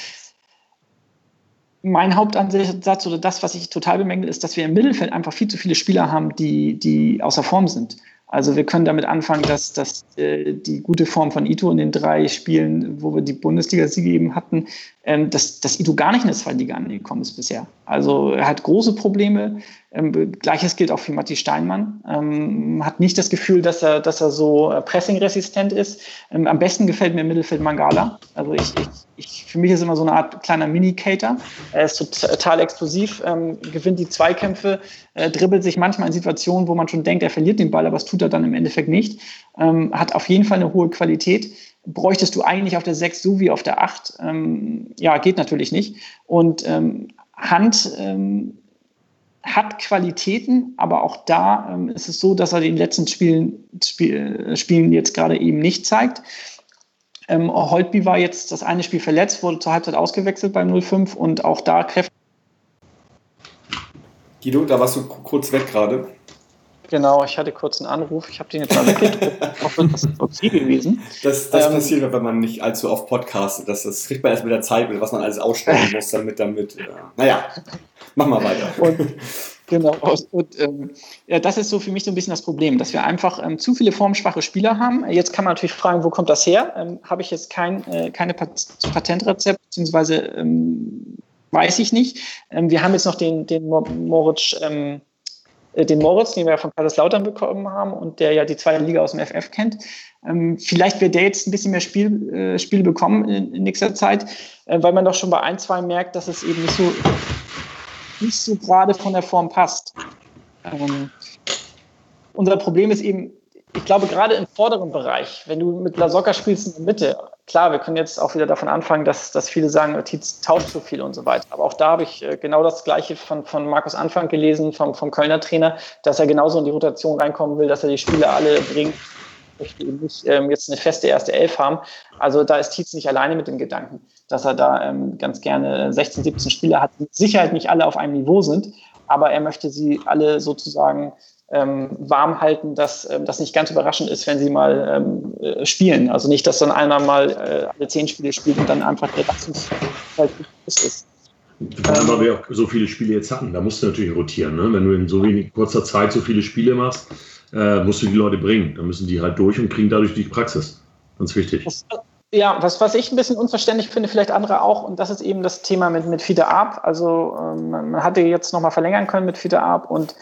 mein Hauptansatz oder das, was ich total bemängel, ist, dass wir im Mittelfeld einfach viel zu viele Spieler haben, die, die außer Form sind. Also wir können damit anfangen, dass, dass äh, die gute Form von Ito in den drei Spielen, wo wir die Bundesliga-Siege eben hatten, ähm, dass, dass Ito gar nicht in der zweiten Liga angekommen ist bisher. Also er hat große Probleme. Ähm, Gleiches gilt auch für Matti Steinmann. Ähm, hat nicht das Gefühl, dass er, dass er so äh, pressingresistent ist. Ähm, am besten gefällt mir im Mittelfeld Mangala. Also ich, ich, ich, für mich ist immer so eine Art kleiner Mini-Cater. Er ist total explosiv, ähm, gewinnt die Zweikämpfe, äh, dribbelt sich manchmal in Situationen, wo man schon denkt, er verliert den Ball, aber das tut er dann im Endeffekt nicht. Ähm, hat auf jeden Fall eine hohe Qualität bräuchtest du eigentlich auf der 6 so wie auf der 8. Ähm, ja, geht natürlich nicht. Und ähm, Hand ähm, hat Qualitäten, aber auch da ähm, ist es so, dass er den letzten Spielen, Spiel, äh, Spielen jetzt gerade eben nicht zeigt. Ähm, Holtby war jetzt das eine Spiel verletzt, wurde zur Halbzeit ausgewechselt beim 05 und auch da kräftig. Guido, da warst du kurz weg gerade. Genau, ich hatte kurz einen Anruf. Ich habe den jetzt mal weggedrückt. das ist okay gewesen. Das, das ähm, passiert, wenn man nicht allzu oft podcastet. Das, das kriegt man erst mit der Zeit, was man alles ausstellen muss, damit damit. Äh, naja, mach mal weiter. Und, genau. Und ähm, ja, das ist so für mich so ein bisschen das Problem, dass wir einfach ähm, zu viele formschwache Spieler haben. Jetzt kann man natürlich fragen, wo kommt das her? Ähm, Habe ich jetzt kein äh, keine Patentrezept, beziehungsweise ähm, weiß ich nicht. Ähm, wir haben jetzt noch den, den Moritz. Ähm, äh, den Moritz, den wir ja von Kaiserslautern bekommen haben und der ja die zweite Liga aus dem FF kennt. Ähm, vielleicht wird der jetzt ein bisschen mehr Spiel, äh, Spiele bekommen in, in nächster Zeit, äh, weil man doch schon bei ein, zwei merkt, dass es eben nicht so, nicht so gerade von der Form passt. Ähm, unser Problem ist eben, ich glaube, gerade im vorderen Bereich, wenn du mit Lasocca spielst in der Mitte, klar, wir können jetzt auch wieder davon anfangen, dass, dass viele sagen, Tietz tauscht so viel und so weiter. Aber auch da habe ich äh, genau das Gleiche von, von Markus Anfang gelesen, vom, vom Kölner Trainer, dass er genauso in die Rotation reinkommen will, dass er die Spiele alle bringt, möchte eben nicht ähm, jetzt eine feste erste Elf haben. Also da ist Tietz nicht alleine mit dem Gedanken, dass er da ähm, ganz gerne 16, 17 Spieler hat, die mit Sicherheit nicht alle auf einem Niveau sind, aber er möchte sie alle sozusagen ähm, warm halten, dass ähm, das nicht ganz überraschend ist, wenn sie mal ähm, äh, spielen. Also nicht, dass dann einer mal äh, alle zehn Spiele spielt und dann einfach der Wachstumsfeld ist. Vor allem, weil wir auch so viele Spiele jetzt hatten. Da musst du natürlich rotieren. Ne? Wenn du in so wenig kurzer Zeit so viele Spiele machst, äh, musst du die Leute bringen. Dann müssen die halt durch und kriegen dadurch die Praxis. Ganz wichtig. Das, ja, was, was ich ein bisschen unverständlich finde, vielleicht andere auch, und das ist eben das Thema mit, mit Fiete Arp. Also ähm, man hatte jetzt nochmal verlängern können mit Fiete Arp und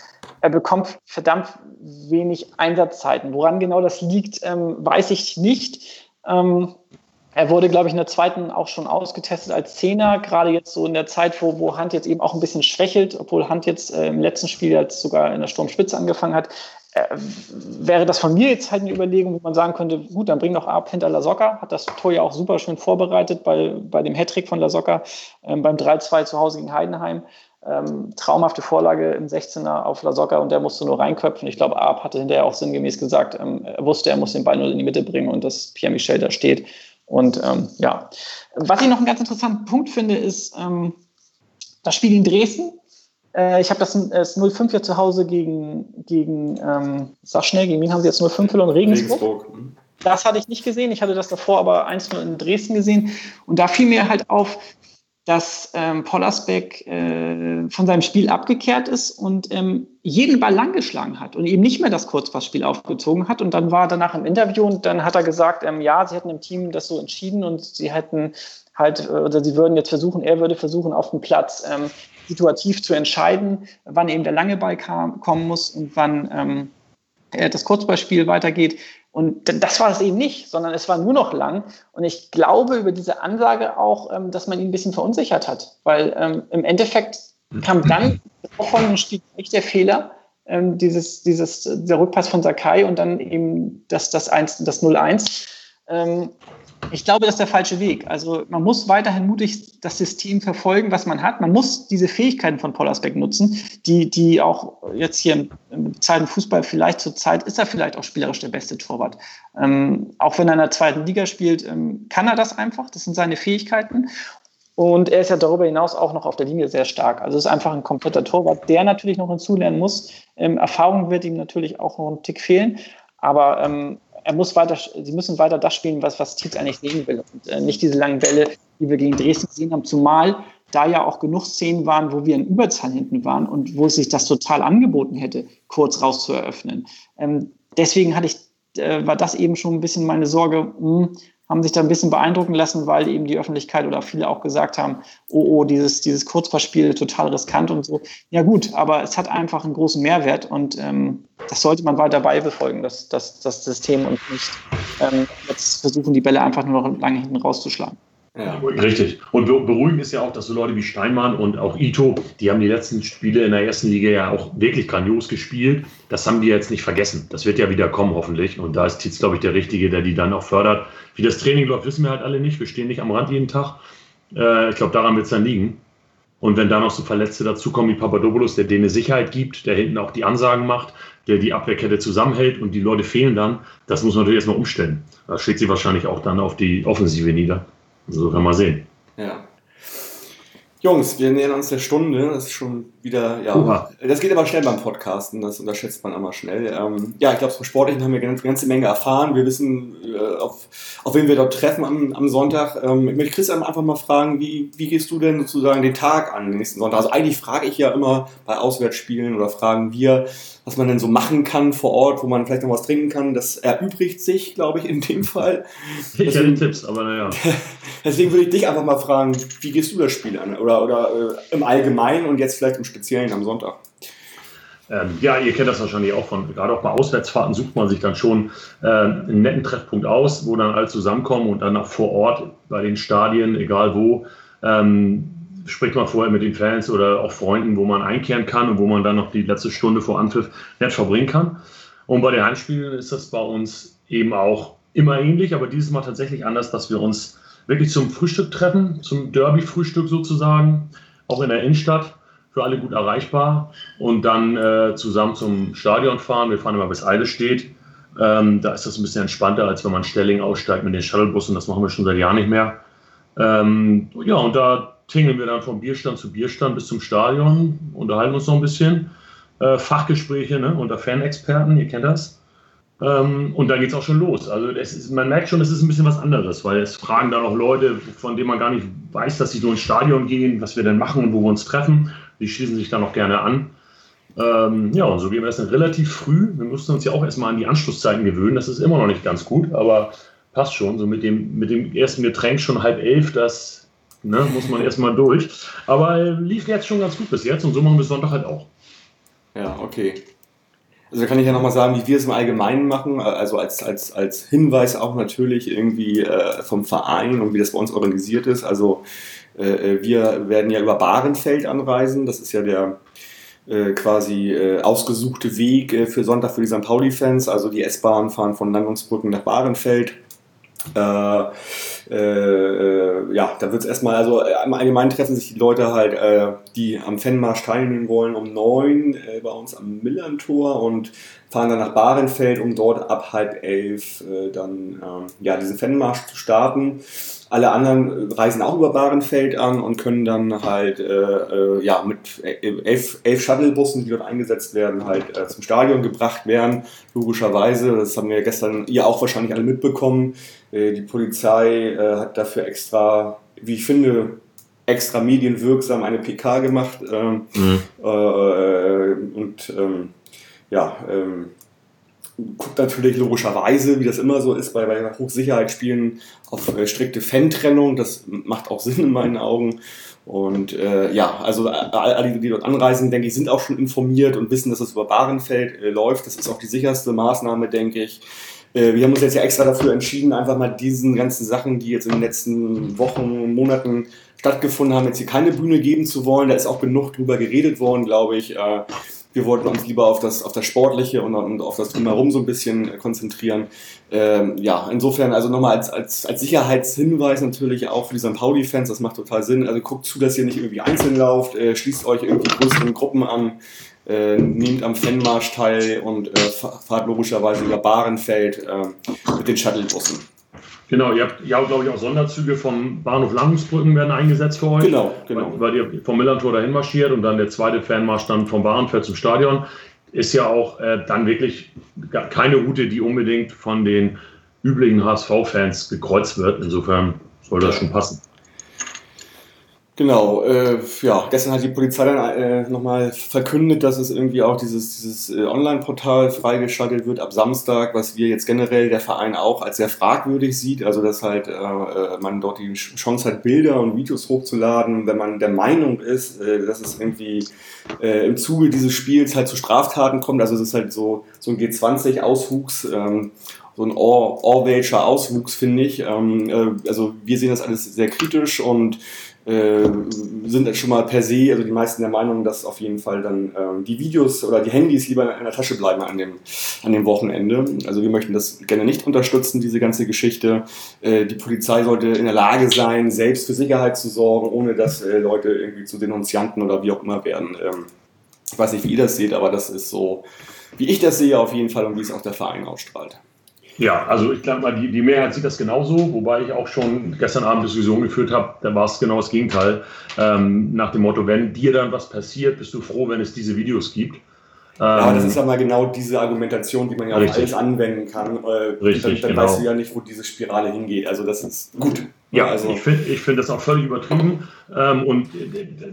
er bekommt verdammt wenig Einsatzzeiten. Woran genau das liegt, ähm, weiß ich nicht. Ähm, er wurde, glaube ich, in der zweiten auch schon ausgetestet als Zehner, gerade jetzt so in der Zeit, wo, wo Hand jetzt eben auch ein bisschen schwächelt, obwohl Hand jetzt äh, im letzten Spiel jetzt sogar in der Sturmspitze angefangen hat. Äh, wäre das von mir jetzt halt eine Überlegung, wo man sagen könnte, gut, dann bring doch ab hinter La Socca, hat das Tor ja auch super schön vorbereitet bei, bei dem Hattrick von La Socca ähm, beim 3-2 zu Hause gegen Heidenheim. Ähm, traumhafte Vorlage im 16er auf La Socca und der musste nur reinköpfen. Ich glaube, Arp hatte hinterher auch sinngemäß gesagt, ähm, er wusste, er muss den Ball nur in die Mitte bringen und dass Pierre Michel da steht. Und ähm, ja, was ich noch einen ganz interessanten Punkt finde, ist ähm, das Spiel in Dresden. Äh, ich habe das, das 0-5 ja zu Hause gegen, gegen ähm, sag schnell, gegen wen haben sie jetzt 0-5 verloren? Regensburg. Regensburg. Mhm. Das hatte ich nicht gesehen. Ich hatte das davor aber 1-0 in Dresden gesehen. Und da fiel mir halt auf, dass ähm, Pollersbeck äh, von seinem Spiel abgekehrt ist und ähm, jeden Ball langgeschlagen hat und eben nicht mehr das Kurzpassspiel aufgezogen hat. Und dann war er danach im Interview und dann hat er gesagt, ähm, ja, sie hätten im Team das so entschieden und sie hätten halt, äh, oder sie würden jetzt versuchen, er würde versuchen, auf dem Platz ähm, situativ zu entscheiden, wann eben der lange Ball kam, kommen muss und wann ähm, das Kurzballspiel weitergeht. Und das war es eben nicht, sondern es war nur noch lang. Und ich glaube über diese Ansage auch, ähm, dass man ihn ein bisschen verunsichert hat, weil ähm, im Endeffekt kam dann von dem Spiel echt der Fehler, ähm, dieses, dieses, der Rückpass von Sakai und dann eben das, das, 1, das 0-1. Ähm, ich glaube, das ist der falsche Weg. Also man muss weiterhin mutig das System verfolgen, was man hat. Man muss diese Fähigkeiten von Paul Asbeck nutzen, die, die auch jetzt hier im, im Zeiten Fußball vielleicht zur Zeit ist er vielleicht auch spielerisch der beste Torwart. Ähm, auch wenn er in der zweiten Liga spielt, ähm, kann er das einfach. Das sind seine Fähigkeiten. Und er ist ja darüber hinaus auch noch auf der Linie sehr stark. Also ist einfach ein kompletter Torwart, der natürlich noch hinzulernen muss. Ähm, Erfahrung wird ihm natürlich auch noch ein Tick fehlen. Aber ähm, er muss weiter, sie müssen weiter das spielen, was, was Tietz eigentlich sehen will. Und äh, nicht diese langen Bälle, die wir gegen Dresden gesehen haben, zumal da ja auch genug Szenen waren, wo wir in Überzahl hinten waren und wo sich das total angeboten hätte, kurz raus zu eröffnen. Ähm, deswegen hatte ich, äh, war das eben schon ein bisschen meine Sorge, mh, hm, haben sich da ein bisschen beeindrucken lassen, weil eben die Öffentlichkeit oder viele auch gesagt haben, oh, oh, dieses, dieses Kurzpassspiel total riskant und so. Ja gut, aber es hat einfach einen großen Mehrwert und ähm, das sollte man weiter beibefolgen, das, das, das System und nicht ähm, jetzt versuchen, die Bälle einfach nur noch lange hinten rauszuschlagen. Ja. Richtig. Und beruhigend ist ja auch, dass so Leute wie Steinmann und auch Ito, die haben die letzten Spiele in der ersten Liga ja auch wirklich grandios gespielt. Das haben die jetzt nicht vergessen. Das wird ja wieder kommen, hoffentlich. Und da ist Tietz, glaube ich, der Richtige, der die dann auch fördert. Wie das Training läuft, wissen wir halt alle nicht. Wir stehen nicht am Rand jeden Tag. Äh, ich glaube, daran wird es dann liegen. Und wenn da noch so Verletzte dazukommen wie Papadopoulos, der denen Sicherheit gibt, der hinten auch die Ansagen macht, der die Abwehrkette zusammenhält und die Leute fehlen dann, das muss man natürlich erstmal umstellen. Da schlägt sie wahrscheinlich auch dann auf die Offensive nieder. So kann man sehen. Ja. Jungs, wir nähern uns der Stunde. Das ist schon wieder, ja. Uha. Das geht aber schnell beim Podcasten, das unterschätzt man immer schnell. Ähm, ja, ich glaube, zum Sportlichen haben wir eine ganze Menge erfahren. Wir wissen, äh, auf, auf wen wir dort treffen am, am Sonntag. Ähm, ich möchte Christian einfach mal fragen, wie, wie gehst du denn sozusagen den Tag an, den nächsten Sonntag? Also eigentlich frage ich ja immer bei Auswärtsspielen oder fragen wir, was man denn so machen kann vor Ort, wo man vielleicht noch was trinken kann. Das erübrigt sich, glaube ich, in dem Fall. Ich hätte Tipps, aber naja. Deswegen würde ich dich einfach mal fragen, wie gehst du das Spiel an? Oder, oder äh, im Allgemeinen und jetzt vielleicht im Speziellen am Sonntag? Ähm, ja, ihr kennt das wahrscheinlich auch von, gerade auch bei Auswärtsfahrten sucht man sich dann schon äh, einen netten Treffpunkt aus, wo dann alle zusammenkommen und dann auch vor Ort bei den Stadien, egal wo, ähm, spricht man vorher mit den Fans oder auch Freunden, wo man einkehren kann und wo man dann noch die letzte Stunde vor Anpfiff nett verbringen kann. Und bei den Heimspielen ist das bei uns eben auch immer ähnlich, aber dieses Mal tatsächlich anders, dass wir uns wirklich zum Frühstück treffen, zum Derby-Frühstück sozusagen, auch in der Innenstadt, für alle gut erreichbar und dann äh, zusammen zum Stadion fahren. Wir fahren immer bis Eilestedt. Ähm, da ist das ein bisschen entspannter, als wenn man Stelling aussteigt mit den Shuttlebussen. Das machen wir schon seit Jahren nicht mehr. Ähm, ja, und da tingeln wir dann vom Bierstand zu Bierstand bis zum Stadion, unterhalten uns noch ein bisschen. Äh, Fachgespräche ne, unter Fanexperten, ihr kennt das. Ähm, und dann geht es auch schon los. Also ist, man merkt schon, es ist ein bisschen was anderes, weil es fragen dann auch Leute, von denen man gar nicht weiß, dass sie so ins Stadion gehen, was wir denn machen und wo wir uns treffen. Die schließen sich dann auch gerne an. Ähm, ja, und so gehen wir dann relativ früh. Wir mussten uns ja auch erstmal an die Anschlusszeiten gewöhnen. Das ist immer noch nicht ganz gut, aber passt schon. So mit dem, mit dem ersten Getränk schon halb elf, das ne, muss man erstmal durch. Aber lief jetzt schon ganz gut bis jetzt und so machen wir es Sonntag halt auch. Ja, okay. Also kann ich ja nochmal sagen, wie wir es im Allgemeinen machen, also als, als, als Hinweis auch natürlich irgendwie äh, vom Verein und wie das bei uns organisiert ist. Also wir werden ja über Bahrenfeld anreisen, das ist ja der äh, quasi äh, ausgesuchte Weg äh, für Sonntag für die St. Pauli-Fans. Also die S-Bahn fahren von Landungsbrücken nach Bahrenfeld. Äh, äh, ja, da wird es erstmal, also im Allgemeinen treffen sich die Leute halt, äh, die am Fanmarsch teilnehmen wollen, um neun äh, bei uns am Millantor und fahren dann nach Bahrenfeld, um dort ab halb elf äh, dann ähm, ja, diesen Fanmarsch zu starten. Alle anderen reisen auch über Bahrenfeld an und können dann halt äh, äh, ja, mit elf, elf Shuttlebussen, die dort eingesetzt werden, halt äh, zum Stadion gebracht werden. Logischerweise, das haben wir gestern ihr auch wahrscheinlich alle mitbekommen. Äh, die Polizei äh, hat dafür extra, wie ich finde, extra medienwirksam eine PK gemacht. Ähm, mhm. Äh, und ähm, ja, ähm, guckt natürlich logischerweise, wie das immer so ist bei, bei Hochsicherheitsspielen, auf äh, strikte Fan-Trennung. Das macht auch Sinn in meinen Augen. Und äh, ja, also alle, die dort anreisen, denke ich, sind auch schon informiert und wissen, dass es über Bahrenfeld äh, läuft. Das ist auch die sicherste Maßnahme, denke ich. Äh, wir haben uns jetzt ja extra dafür entschieden, einfach mal diesen ganzen Sachen, die jetzt in den letzten Wochen, Monaten stattgefunden haben, jetzt hier keine Bühne geben zu wollen. Da ist auch genug drüber geredet worden, glaube ich. Wir wollten uns lieber auf das, auf das Sportliche und, und auf das Drumherum so ein bisschen äh, konzentrieren. Ähm, ja, insofern also nochmal als, als, als Sicherheitshinweis natürlich auch für die St. Pauli-Fans, das macht total Sinn. Also guckt zu, dass ihr nicht irgendwie einzeln lauft, äh, schließt euch irgendwie größeren Gruppen an, äh, nehmt am Fanmarsch teil und äh, fahrt logischerweise über Bahrenfeld äh, mit den Shuttlebussen. Genau, ihr habt ja, glaube ich, auch Sonderzüge vom Bahnhof Langungsbrücken werden eingesetzt für euch. Genau, genau. Weil, ihr vom Millantor dahin marschiert und dann der zweite Fanmarsch dann vom Bahrenfeld zum Stadion. Ist ja auch äh, dann wirklich keine Route, die unbedingt von den üblichen HSV-Fans gekreuzt wird. Insofern soll das schon passen. Genau, äh, ja, gestern hat die Polizei dann äh, nochmal verkündet, dass es irgendwie auch dieses, dieses äh, Online-Portal freigeschaltet wird ab Samstag, was wir jetzt generell der Verein auch als sehr fragwürdig sieht. Also, dass halt äh, äh man dort die Chance hat, Bilder und Videos hochzuladen, wenn man der Meinung ist, äh, dass es irgendwie äh, im Zuge dieses Spiels halt zu Straftaten kommt. Also, es ist halt so, so ein G20-Auswuchs. Ähm, so ein Or Orwellscher Auswuchs, finde ich. Ähm, äh, also wir sehen das alles sehr kritisch und äh, sind schon mal per se, also die meisten der Meinung, dass auf jeden Fall dann ähm, die Videos oder die Handys lieber in der Tasche bleiben an dem, an dem Wochenende. Also wir möchten das gerne nicht unterstützen, diese ganze Geschichte. Äh, die Polizei sollte in der Lage sein, selbst für Sicherheit zu sorgen, ohne dass äh, Leute irgendwie zu Denunzianten oder wie auch immer werden. Ähm, ich weiß nicht, wie ihr das seht, aber das ist so, wie ich das sehe auf jeden Fall und wie es auch der Verein ausstrahlt. Ja, also ich glaube mal, die, die Mehrheit sieht das genauso, wobei ich auch schon gestern Abend Diskussion geführt habe, da war es genau das Gegenteil. Ähm, nach dem Motto, wenn dir dann was passiert, bist du froh, wenn es diese Videos gibt. Ja, das ähm, ist ja mal genau diese Argumentation, die man ja auf alles anwenden kann. Äh, richtig, dann, dann genau. weißt du ja nicht, wo diese Spirale hingeht. Also das ist gut. Ja, also ich finde ich find das auch völlig übertrieben. Ähm, und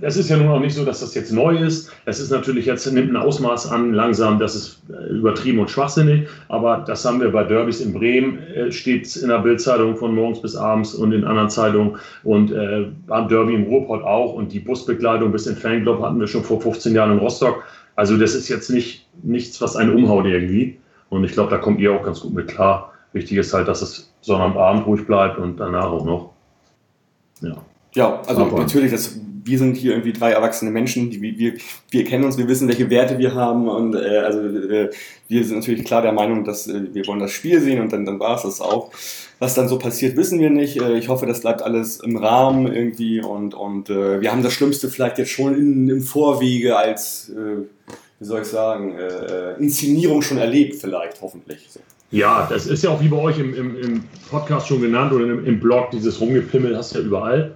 das ist ja nun auch nicht so, dass das jetzt neu ist. Es ist natürlich jetzt, nimmt ein Ausmaß an, langsam, das ist äh, übertrieben und schwachsinnig. Aber das haben wir bei Derbys in Bremen, äh, steht in der Bildzeitung von morgens bis abends und in anderen Zeitungen. Und äh, beim Derby im Ruhrpott auch. Und die Busbekleidung bis in Fanclub hatten wir schon vor 15 Jahren in Rostock. Also das ist jetzt nicht nichts, was einen umhaut irgendwie. Und ich glaube, da kommt ihr auch ganz gut mit klar. Wichtig ist halt, dass es Sonnabend ruhig bleibt und danach auch noch. Ja, ja also Aber. natürlich, das, wir sind hier irgendwie drei erwachsene Menschen, die, wir, wir kennen uns, wir wissen, welche Werte wir haben und äh, also äh, wir sind natürlich klar der Meinung, dass äh, wir wollen das Spiel sehen und dann, dann war es das auch. Was dann so passiert, wissen wir nicht. Äh, ich hoffe, das bleibt alles im Rahmen irgendwie und, und äh, wir haben das Schlimmste vielleicht jetzt schon in, im Vorwege als, äh, wie soll ich sagen, äh, Inszenierung schon erlebt vielleicht, hoffentlich. So. Ja, das ist ja auch wie bei euch im, im, im Podcast schon genannt oder im, im, Blog, dieses Rumgepimmel hast du ja überall.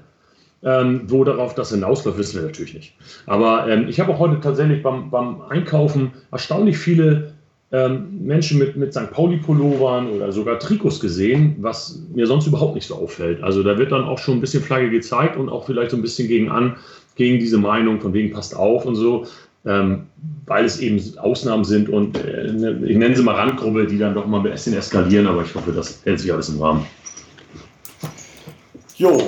Ähm, wo darauf das hinausläuft, wissen wir natürlich nicht. Aber ähm, ich habe auch heute tatsächlich beim, beim Einkaufen erstaunlich viele ähm, Menschen mit, mit St. Pauli-Pullovern oder sogar Trikots gesehen, was mir sonst überhaupt nicht so auffällt. Also da wird dann auch schon ein bisschen Flagge gezeigt und auch vielleicht so ein bisschen gegen an, gegen diese Meinung, von wegen passt auf und so, ähm, weil es eben Ausnahmen sind und äh, ne, ich nenne sie mal Randgruppe, die dann doch mal ein bisschen eskalieren, aber ich hoffe, das hält sich alles im Rahmen. Jo,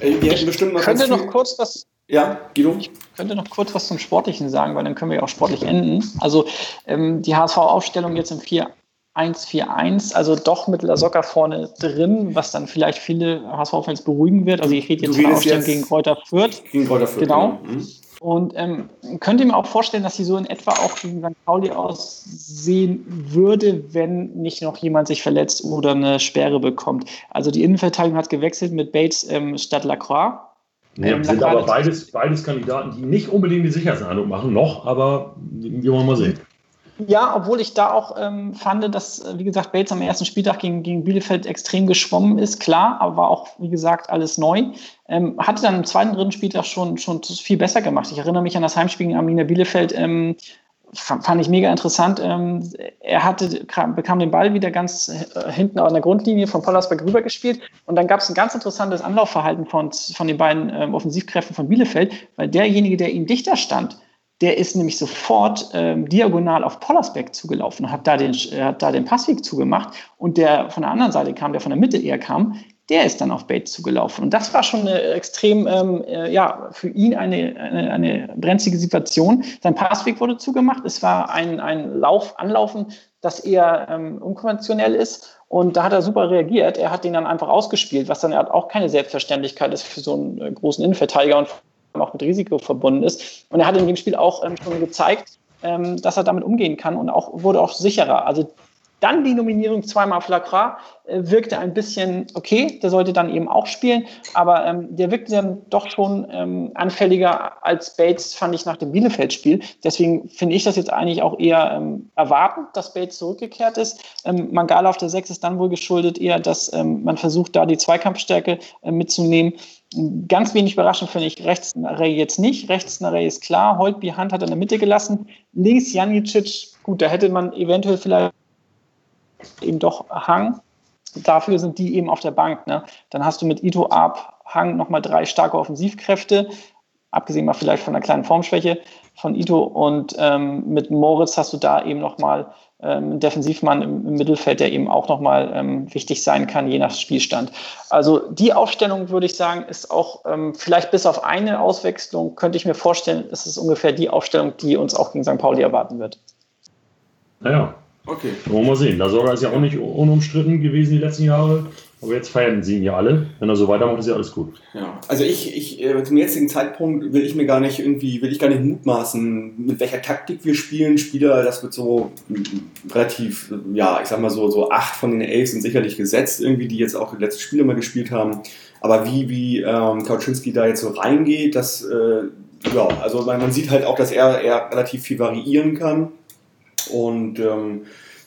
äh, wir hätten bestimmt noch. Könnte noch kurz was. Ja, Guido? Ich könnte noch kurz was zum Sportlichen sagen, weil dann können wir ja auch sportlich enden. Also ähm, die HSV-Aufstellung jetzt im 4-1-4-1, also doch mit La Soccer vorne drin, was dann vielleicht viele HSV-Fans beruhigen wird. Also ich rede jetzt von der Aufstellung gegen Kräuter Fürth. Gegen Kräuter Fürth, genau. genau. Mhm. Und ähm, könnt ihr mir auch vorstellen, dass sie so in etwa auch gegen St. Pauli aussehen würde, wenn nicht noch jemand sich verletzt oder eine Sperre bekommt? Also die Innenverteidigung hat gewechselt mit Bates ähm, statt Lacroix. Ja, ähm, sind aber beides, beides Kandidaten, die nicht unbedingt die Sicherheitseindruck machen, noch, aber wir wollen mal sehen. Ja, obwohl ich da auch ähm, fand, dass, äh, wie gesagt, Bates am ersten Spieltag gegen, gegen Bielefeld extrem geschwommen ist, klar, aber war auch, wie gesagt, alles neu. Ähm, hatte dann im zweiten, dritten Spieltag schon, schon viel besser gemacht. Ich erinnere mich an das Heimspiel gegen Arminia Bielefeld, ähm, fand ich mega interessant. Ähm, er hatte, bekam den Ball wieder ganz äh, hinten an der Grundlinie von Pollersberg rübergespielt und dann gab es ein ganz interessantes Anlaufverhalten von, von den beiden ähm, Offensivkräften von Bielefeld, weil derjenige, der ihm dichter stand, der ist nämlich sofort ähm, diagonal auf Pollersbeck zugelaufen, hat da, den, hat da den Passweg zugemacht und der von der anderen Seite kam, der von der Mitte eher kam, der ist dann auf Bates zugelaufen. Und das war schon eine extrem, ähm, äh, ja, für ihn eine, eine, eine brenzlige Situation. Sein Passweg wurde zugemacht. Es war ein, ein Lauf, Anlaufen, das eher ähm, unkonventionell ist. Und da hat er super reagiert. Er hat den dann einfach ausgespielt, was dann auch keine Selbstverständlichkeit ist für so einen äh, großen Innenverteidiger und auch mit Risiko verbunden ist. Und er hat in dem Spiel auch ähm, schon gezeigt, ähm, dass er damit umgehen kann und auch wurde auch sicherer. Also dann die Nominierung zweimal auf Lacroix äh, wirkte ein bisschen okay, der sollte dann eben auch spielen, aber ähm, der wirkte dann doch schon ähm, anfälliger als Bates, fand ich nach dem Bielefeld-Spiel. Deswegen finde ich das jetzt eigentlich auch eher ähm, erwartend, dass Bates zurückgekehrt ist. Ähm, Mangala auf der 6 ist dann wohl geschuldet eher, dass ähm, man versucht, da die Zweikampfstärke äh, mitzunehmen. Ganz wenig überraschend finde ich rechts Ray jetzt nicht. Rechts Ray ist klar. Holtby Hand hat er in der Mitte gelassen. Links Janicic, gut, da hätte man eventuell vielleicht eben doch Hang. Dafür sind die eben auf der Bank. Ne? Dann hast du mit Ito Ab Hang nochmal drei starke Offensivkräfte, abgesehen mal vielleicht von einer kleinen Formschwäche von Ito. Und ähm, mit Moritz hast du da eben nochmal ähm, Defensivmann im, im, Mittelfeld, der eben auch nochmal ähm, wichtig sein kann, je nach Spielstand. Also die Aufstellung, würde ich sagen, ist auch ähm, vielleicht bis auf eine Auswechslung, könnte ich mir vorstellen, ist es ungefähr die Aufstellung, die uns auch gegen St. Pauli erwarten wird. Naja, Okay. Wollen wir mal sehen. Lasogga ist ja auch nicht unumstritten gewesen die letzten Jahre. Aber jetzt feiern sie ihn ja alle. Wenn er so weitermacht, ist ja alles gut. Ja, also ich, ich äh, zum jetzigen Zeitpunkt will ich mir gar nicht irgendwie, will ich gar nicht mutmaßen, mit welcher Taktik wir spielen. Spieler, das wird so relativ, ja, ich sag mal so, so acht von den elf sind sicherlich gesetzt, irgendwie, die jetzt auch die letzten Spiele mal gespielt haben. Aber wie, wie ähm, Kauczynski da jetzt so reingeht, das, äh, ja, also man, man sieht halt auch, dass er, er relativ viel variieren kann. Und ähm,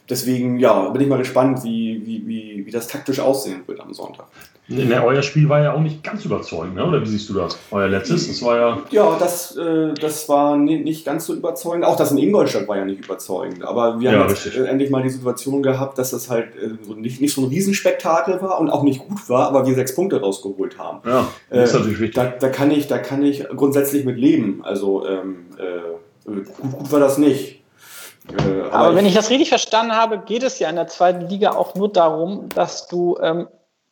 deswegen, ja, bin ich mal gespannt, wie, wie, wie, wie das taktisch aussehen wird am Sonntag. Ne, euer Spiel war ja auch nicht ganz überzeugend, ne? oder wie siehst du das? Euer letztes, das war ja... Ja, das, äh, das war nicht ganz so überzeugend. Auch das in Ingolstadt war ja nicht überzeugend. Aber wir haben ja, jetzt äh, endlich mal die Situation gehabt, dass das halt äh, nicht, nicht so ein Riesenspektakel war und auch nicht gut war, aber wir sechs Punkte rausgeholt haben. Ja, das ist äh, natürlich wichtig. Da, da, kann ich, da kann ich grundsätzlich mit leben. Also ähm, äh, gut, gut war das nicht. Äh, aber, aber wenn ich, das richtig verstanden habe, geht es ja in der zweiten Liga auch nur darum, dass du ähm,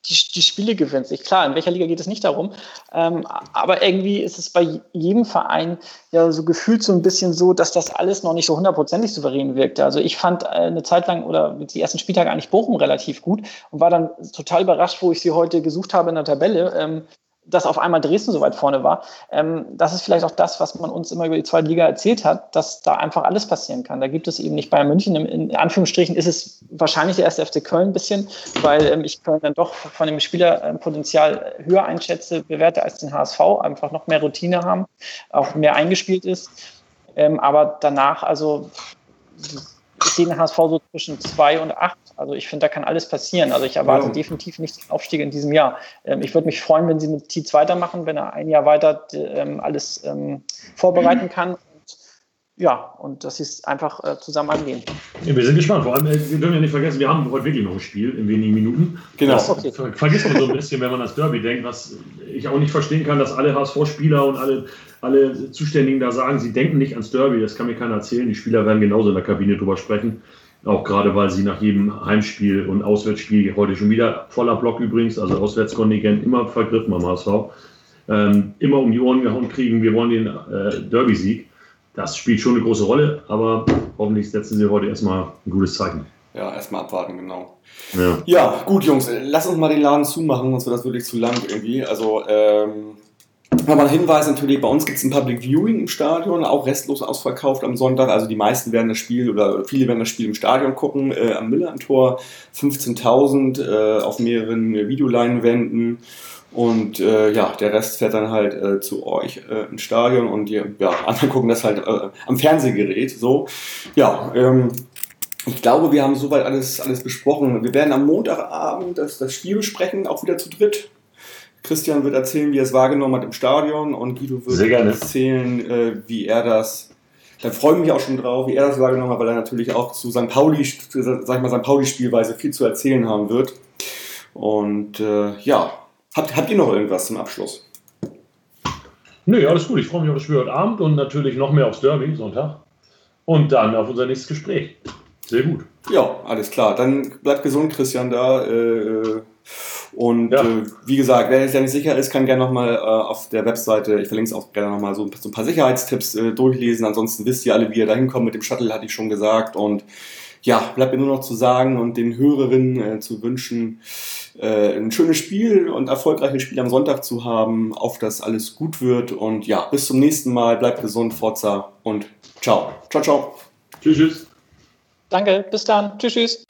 die, die Spiele gewinnst. Ich, klar, in welcher Liga geht es nicht darum. Ähm, aber irgendwie ist es bei jedem Verein ja so gefühlt so ein bisschen so, dass das alles noch nicht so hundertprozentig souverän wirkte. Also ich fand äh, eine Zeit lang oder die ersten Spieltage eigentlich Bochum relativ gut und war dann total überrascht, wo ich sie heute gesucht habe in der Tabelle. Ähm, dass auf einmal Dresden so weit vorne war. Ähm, das ist vielleicht auch das, was man uns immer über die zweite Liga erzählt hat, dass da einfach alles passieren kann. Da gibt es eben nicht Bayern München. In Anführungsstrichen ist es wahrscheinlich der erste FC Köln ein bisschen, weil ähm, ich Köln dann doch von dem Spielerpotenzial höher einschätze, bewerte als den HSV, einfach noch mehr Routine haben, auch mehr eingespielt ist. Ähm, aber danach, also ich sehe den HSV so zwischen zwei und acht. Also ich finde, da kann alles passieren. Also ich erwarte ja. definitiv nicht den Aufstieg in diesem Jahr. Ähm, ich würde mich freuen, wenn sie mit Tietz weitermachen, wenn er ein Jahr weiter ähm, alles ähm, vorbereiten kann. Ja, und dass sie es einfach äh, zusammen angehen. Ja, wir sind gespannt. Vor allem, äh, wir dürfen ja nicht vergessen, wir haben heute wirklich noch ein Spiel in wenigen Minuten. Genau. Das okay. vergisst man so ein bisschen, wenn man ans Derby denkt, was ich auch nicht verstehen kann, dass alle HSV-Spieler und alle, alle Zuständigen da sagen, sie denken nicht ans Derby. Das kann mir keiner erzählen. Die Spieler werden genauso in der Kabine drüber sprechen. Auch gerade, weil sie nach jedem Heimspiel und Auswärtsspiel, heute schon wieder voller Block übrigens, also Auswärtskontingent, immer vergriffen am HSV, ähm, immer um die Ohren gehauen kriegen, wir wollen den äh, Derby-Sieg das spielt schon eine große Rolle, aber hoffentlich setzen sie heute erstmal ein gutes Zeichen. Ja, erstmal abwarten, genau. Ja. ja. gut, Jungs, lass uns mal den Laden zumachen, sonst wird das wirklich zu lang irgendwie. Also, ähm, Nochmal ein Hinweis natürlich, bei uns gibt es ein Public Viewing im Stadion, auch restlos ausverkauft am Sonntag. Also die meisten werden das Spiel oder viele werden das Spiel im Stadion gucken, äh, am Müller-Tor, 15.000 äh, auf mehreren Videoleinwänden. Und äh, ja, der Rest fährt dann halt äh, zu euch äh, ins Stadion und die ja, anderen gucken das halt äh, am Fernsehgerät. So, ja, ähm, ich glaube, wir haben soweit alles, alles besprochen. Wir werden am Montagabend das, das Spiel besprechen, auch wieder zu dritt. Christian wird erzählen, wie er es wahrgenommen hat im Stadion und Guido wird erzählen, äh, wie er das. Da freue ich mich auch schon drauf, wie er das wahrgenommen hat, weil er natürlich auch zu St. Pauli, sag ich mal, St. Pauli-Spielweise viel zu erzählen haben wird. Und äh, ja, Habt, habt ihr noch irgendwas zum Abschluss? Nö, alles gut. Ich freue mich auf das Spiel heute Abend und natürlich noch mehr aufs Derby Sonntag. Und dann auf unser nächstes Gespräch. Sehr gut. Ja, alles klar. Dann bleibt gesund, Christian, da. Äh, und ja. äh, wie gesagt, wer sich nicht sicher ist, kann gerne nochmal äh, auf der Webseite, ich verlinke es auch gerne nochmal, so, so ein paar Sicherheitstipps äh, durchlesen. Ansonsten wisst ihr alle, wie ihr da hinkommt mit dem Shuttle, hatte ich schon gesagt. Und ja, bleibt mir nur noch zu sagen und den Hörerinnen äh, zu wünschen, äh, ein schönes Spiel und erfolgreiches Spiel am Sonntag zu haben, auf das alles gut wird. Und ja, bis zum nächsten Mal. Bleibt gesund, Forza und ciao. Ciao, ciao. Tschüss, tschüss. Danke, bis dann. Tschüss, tschüss.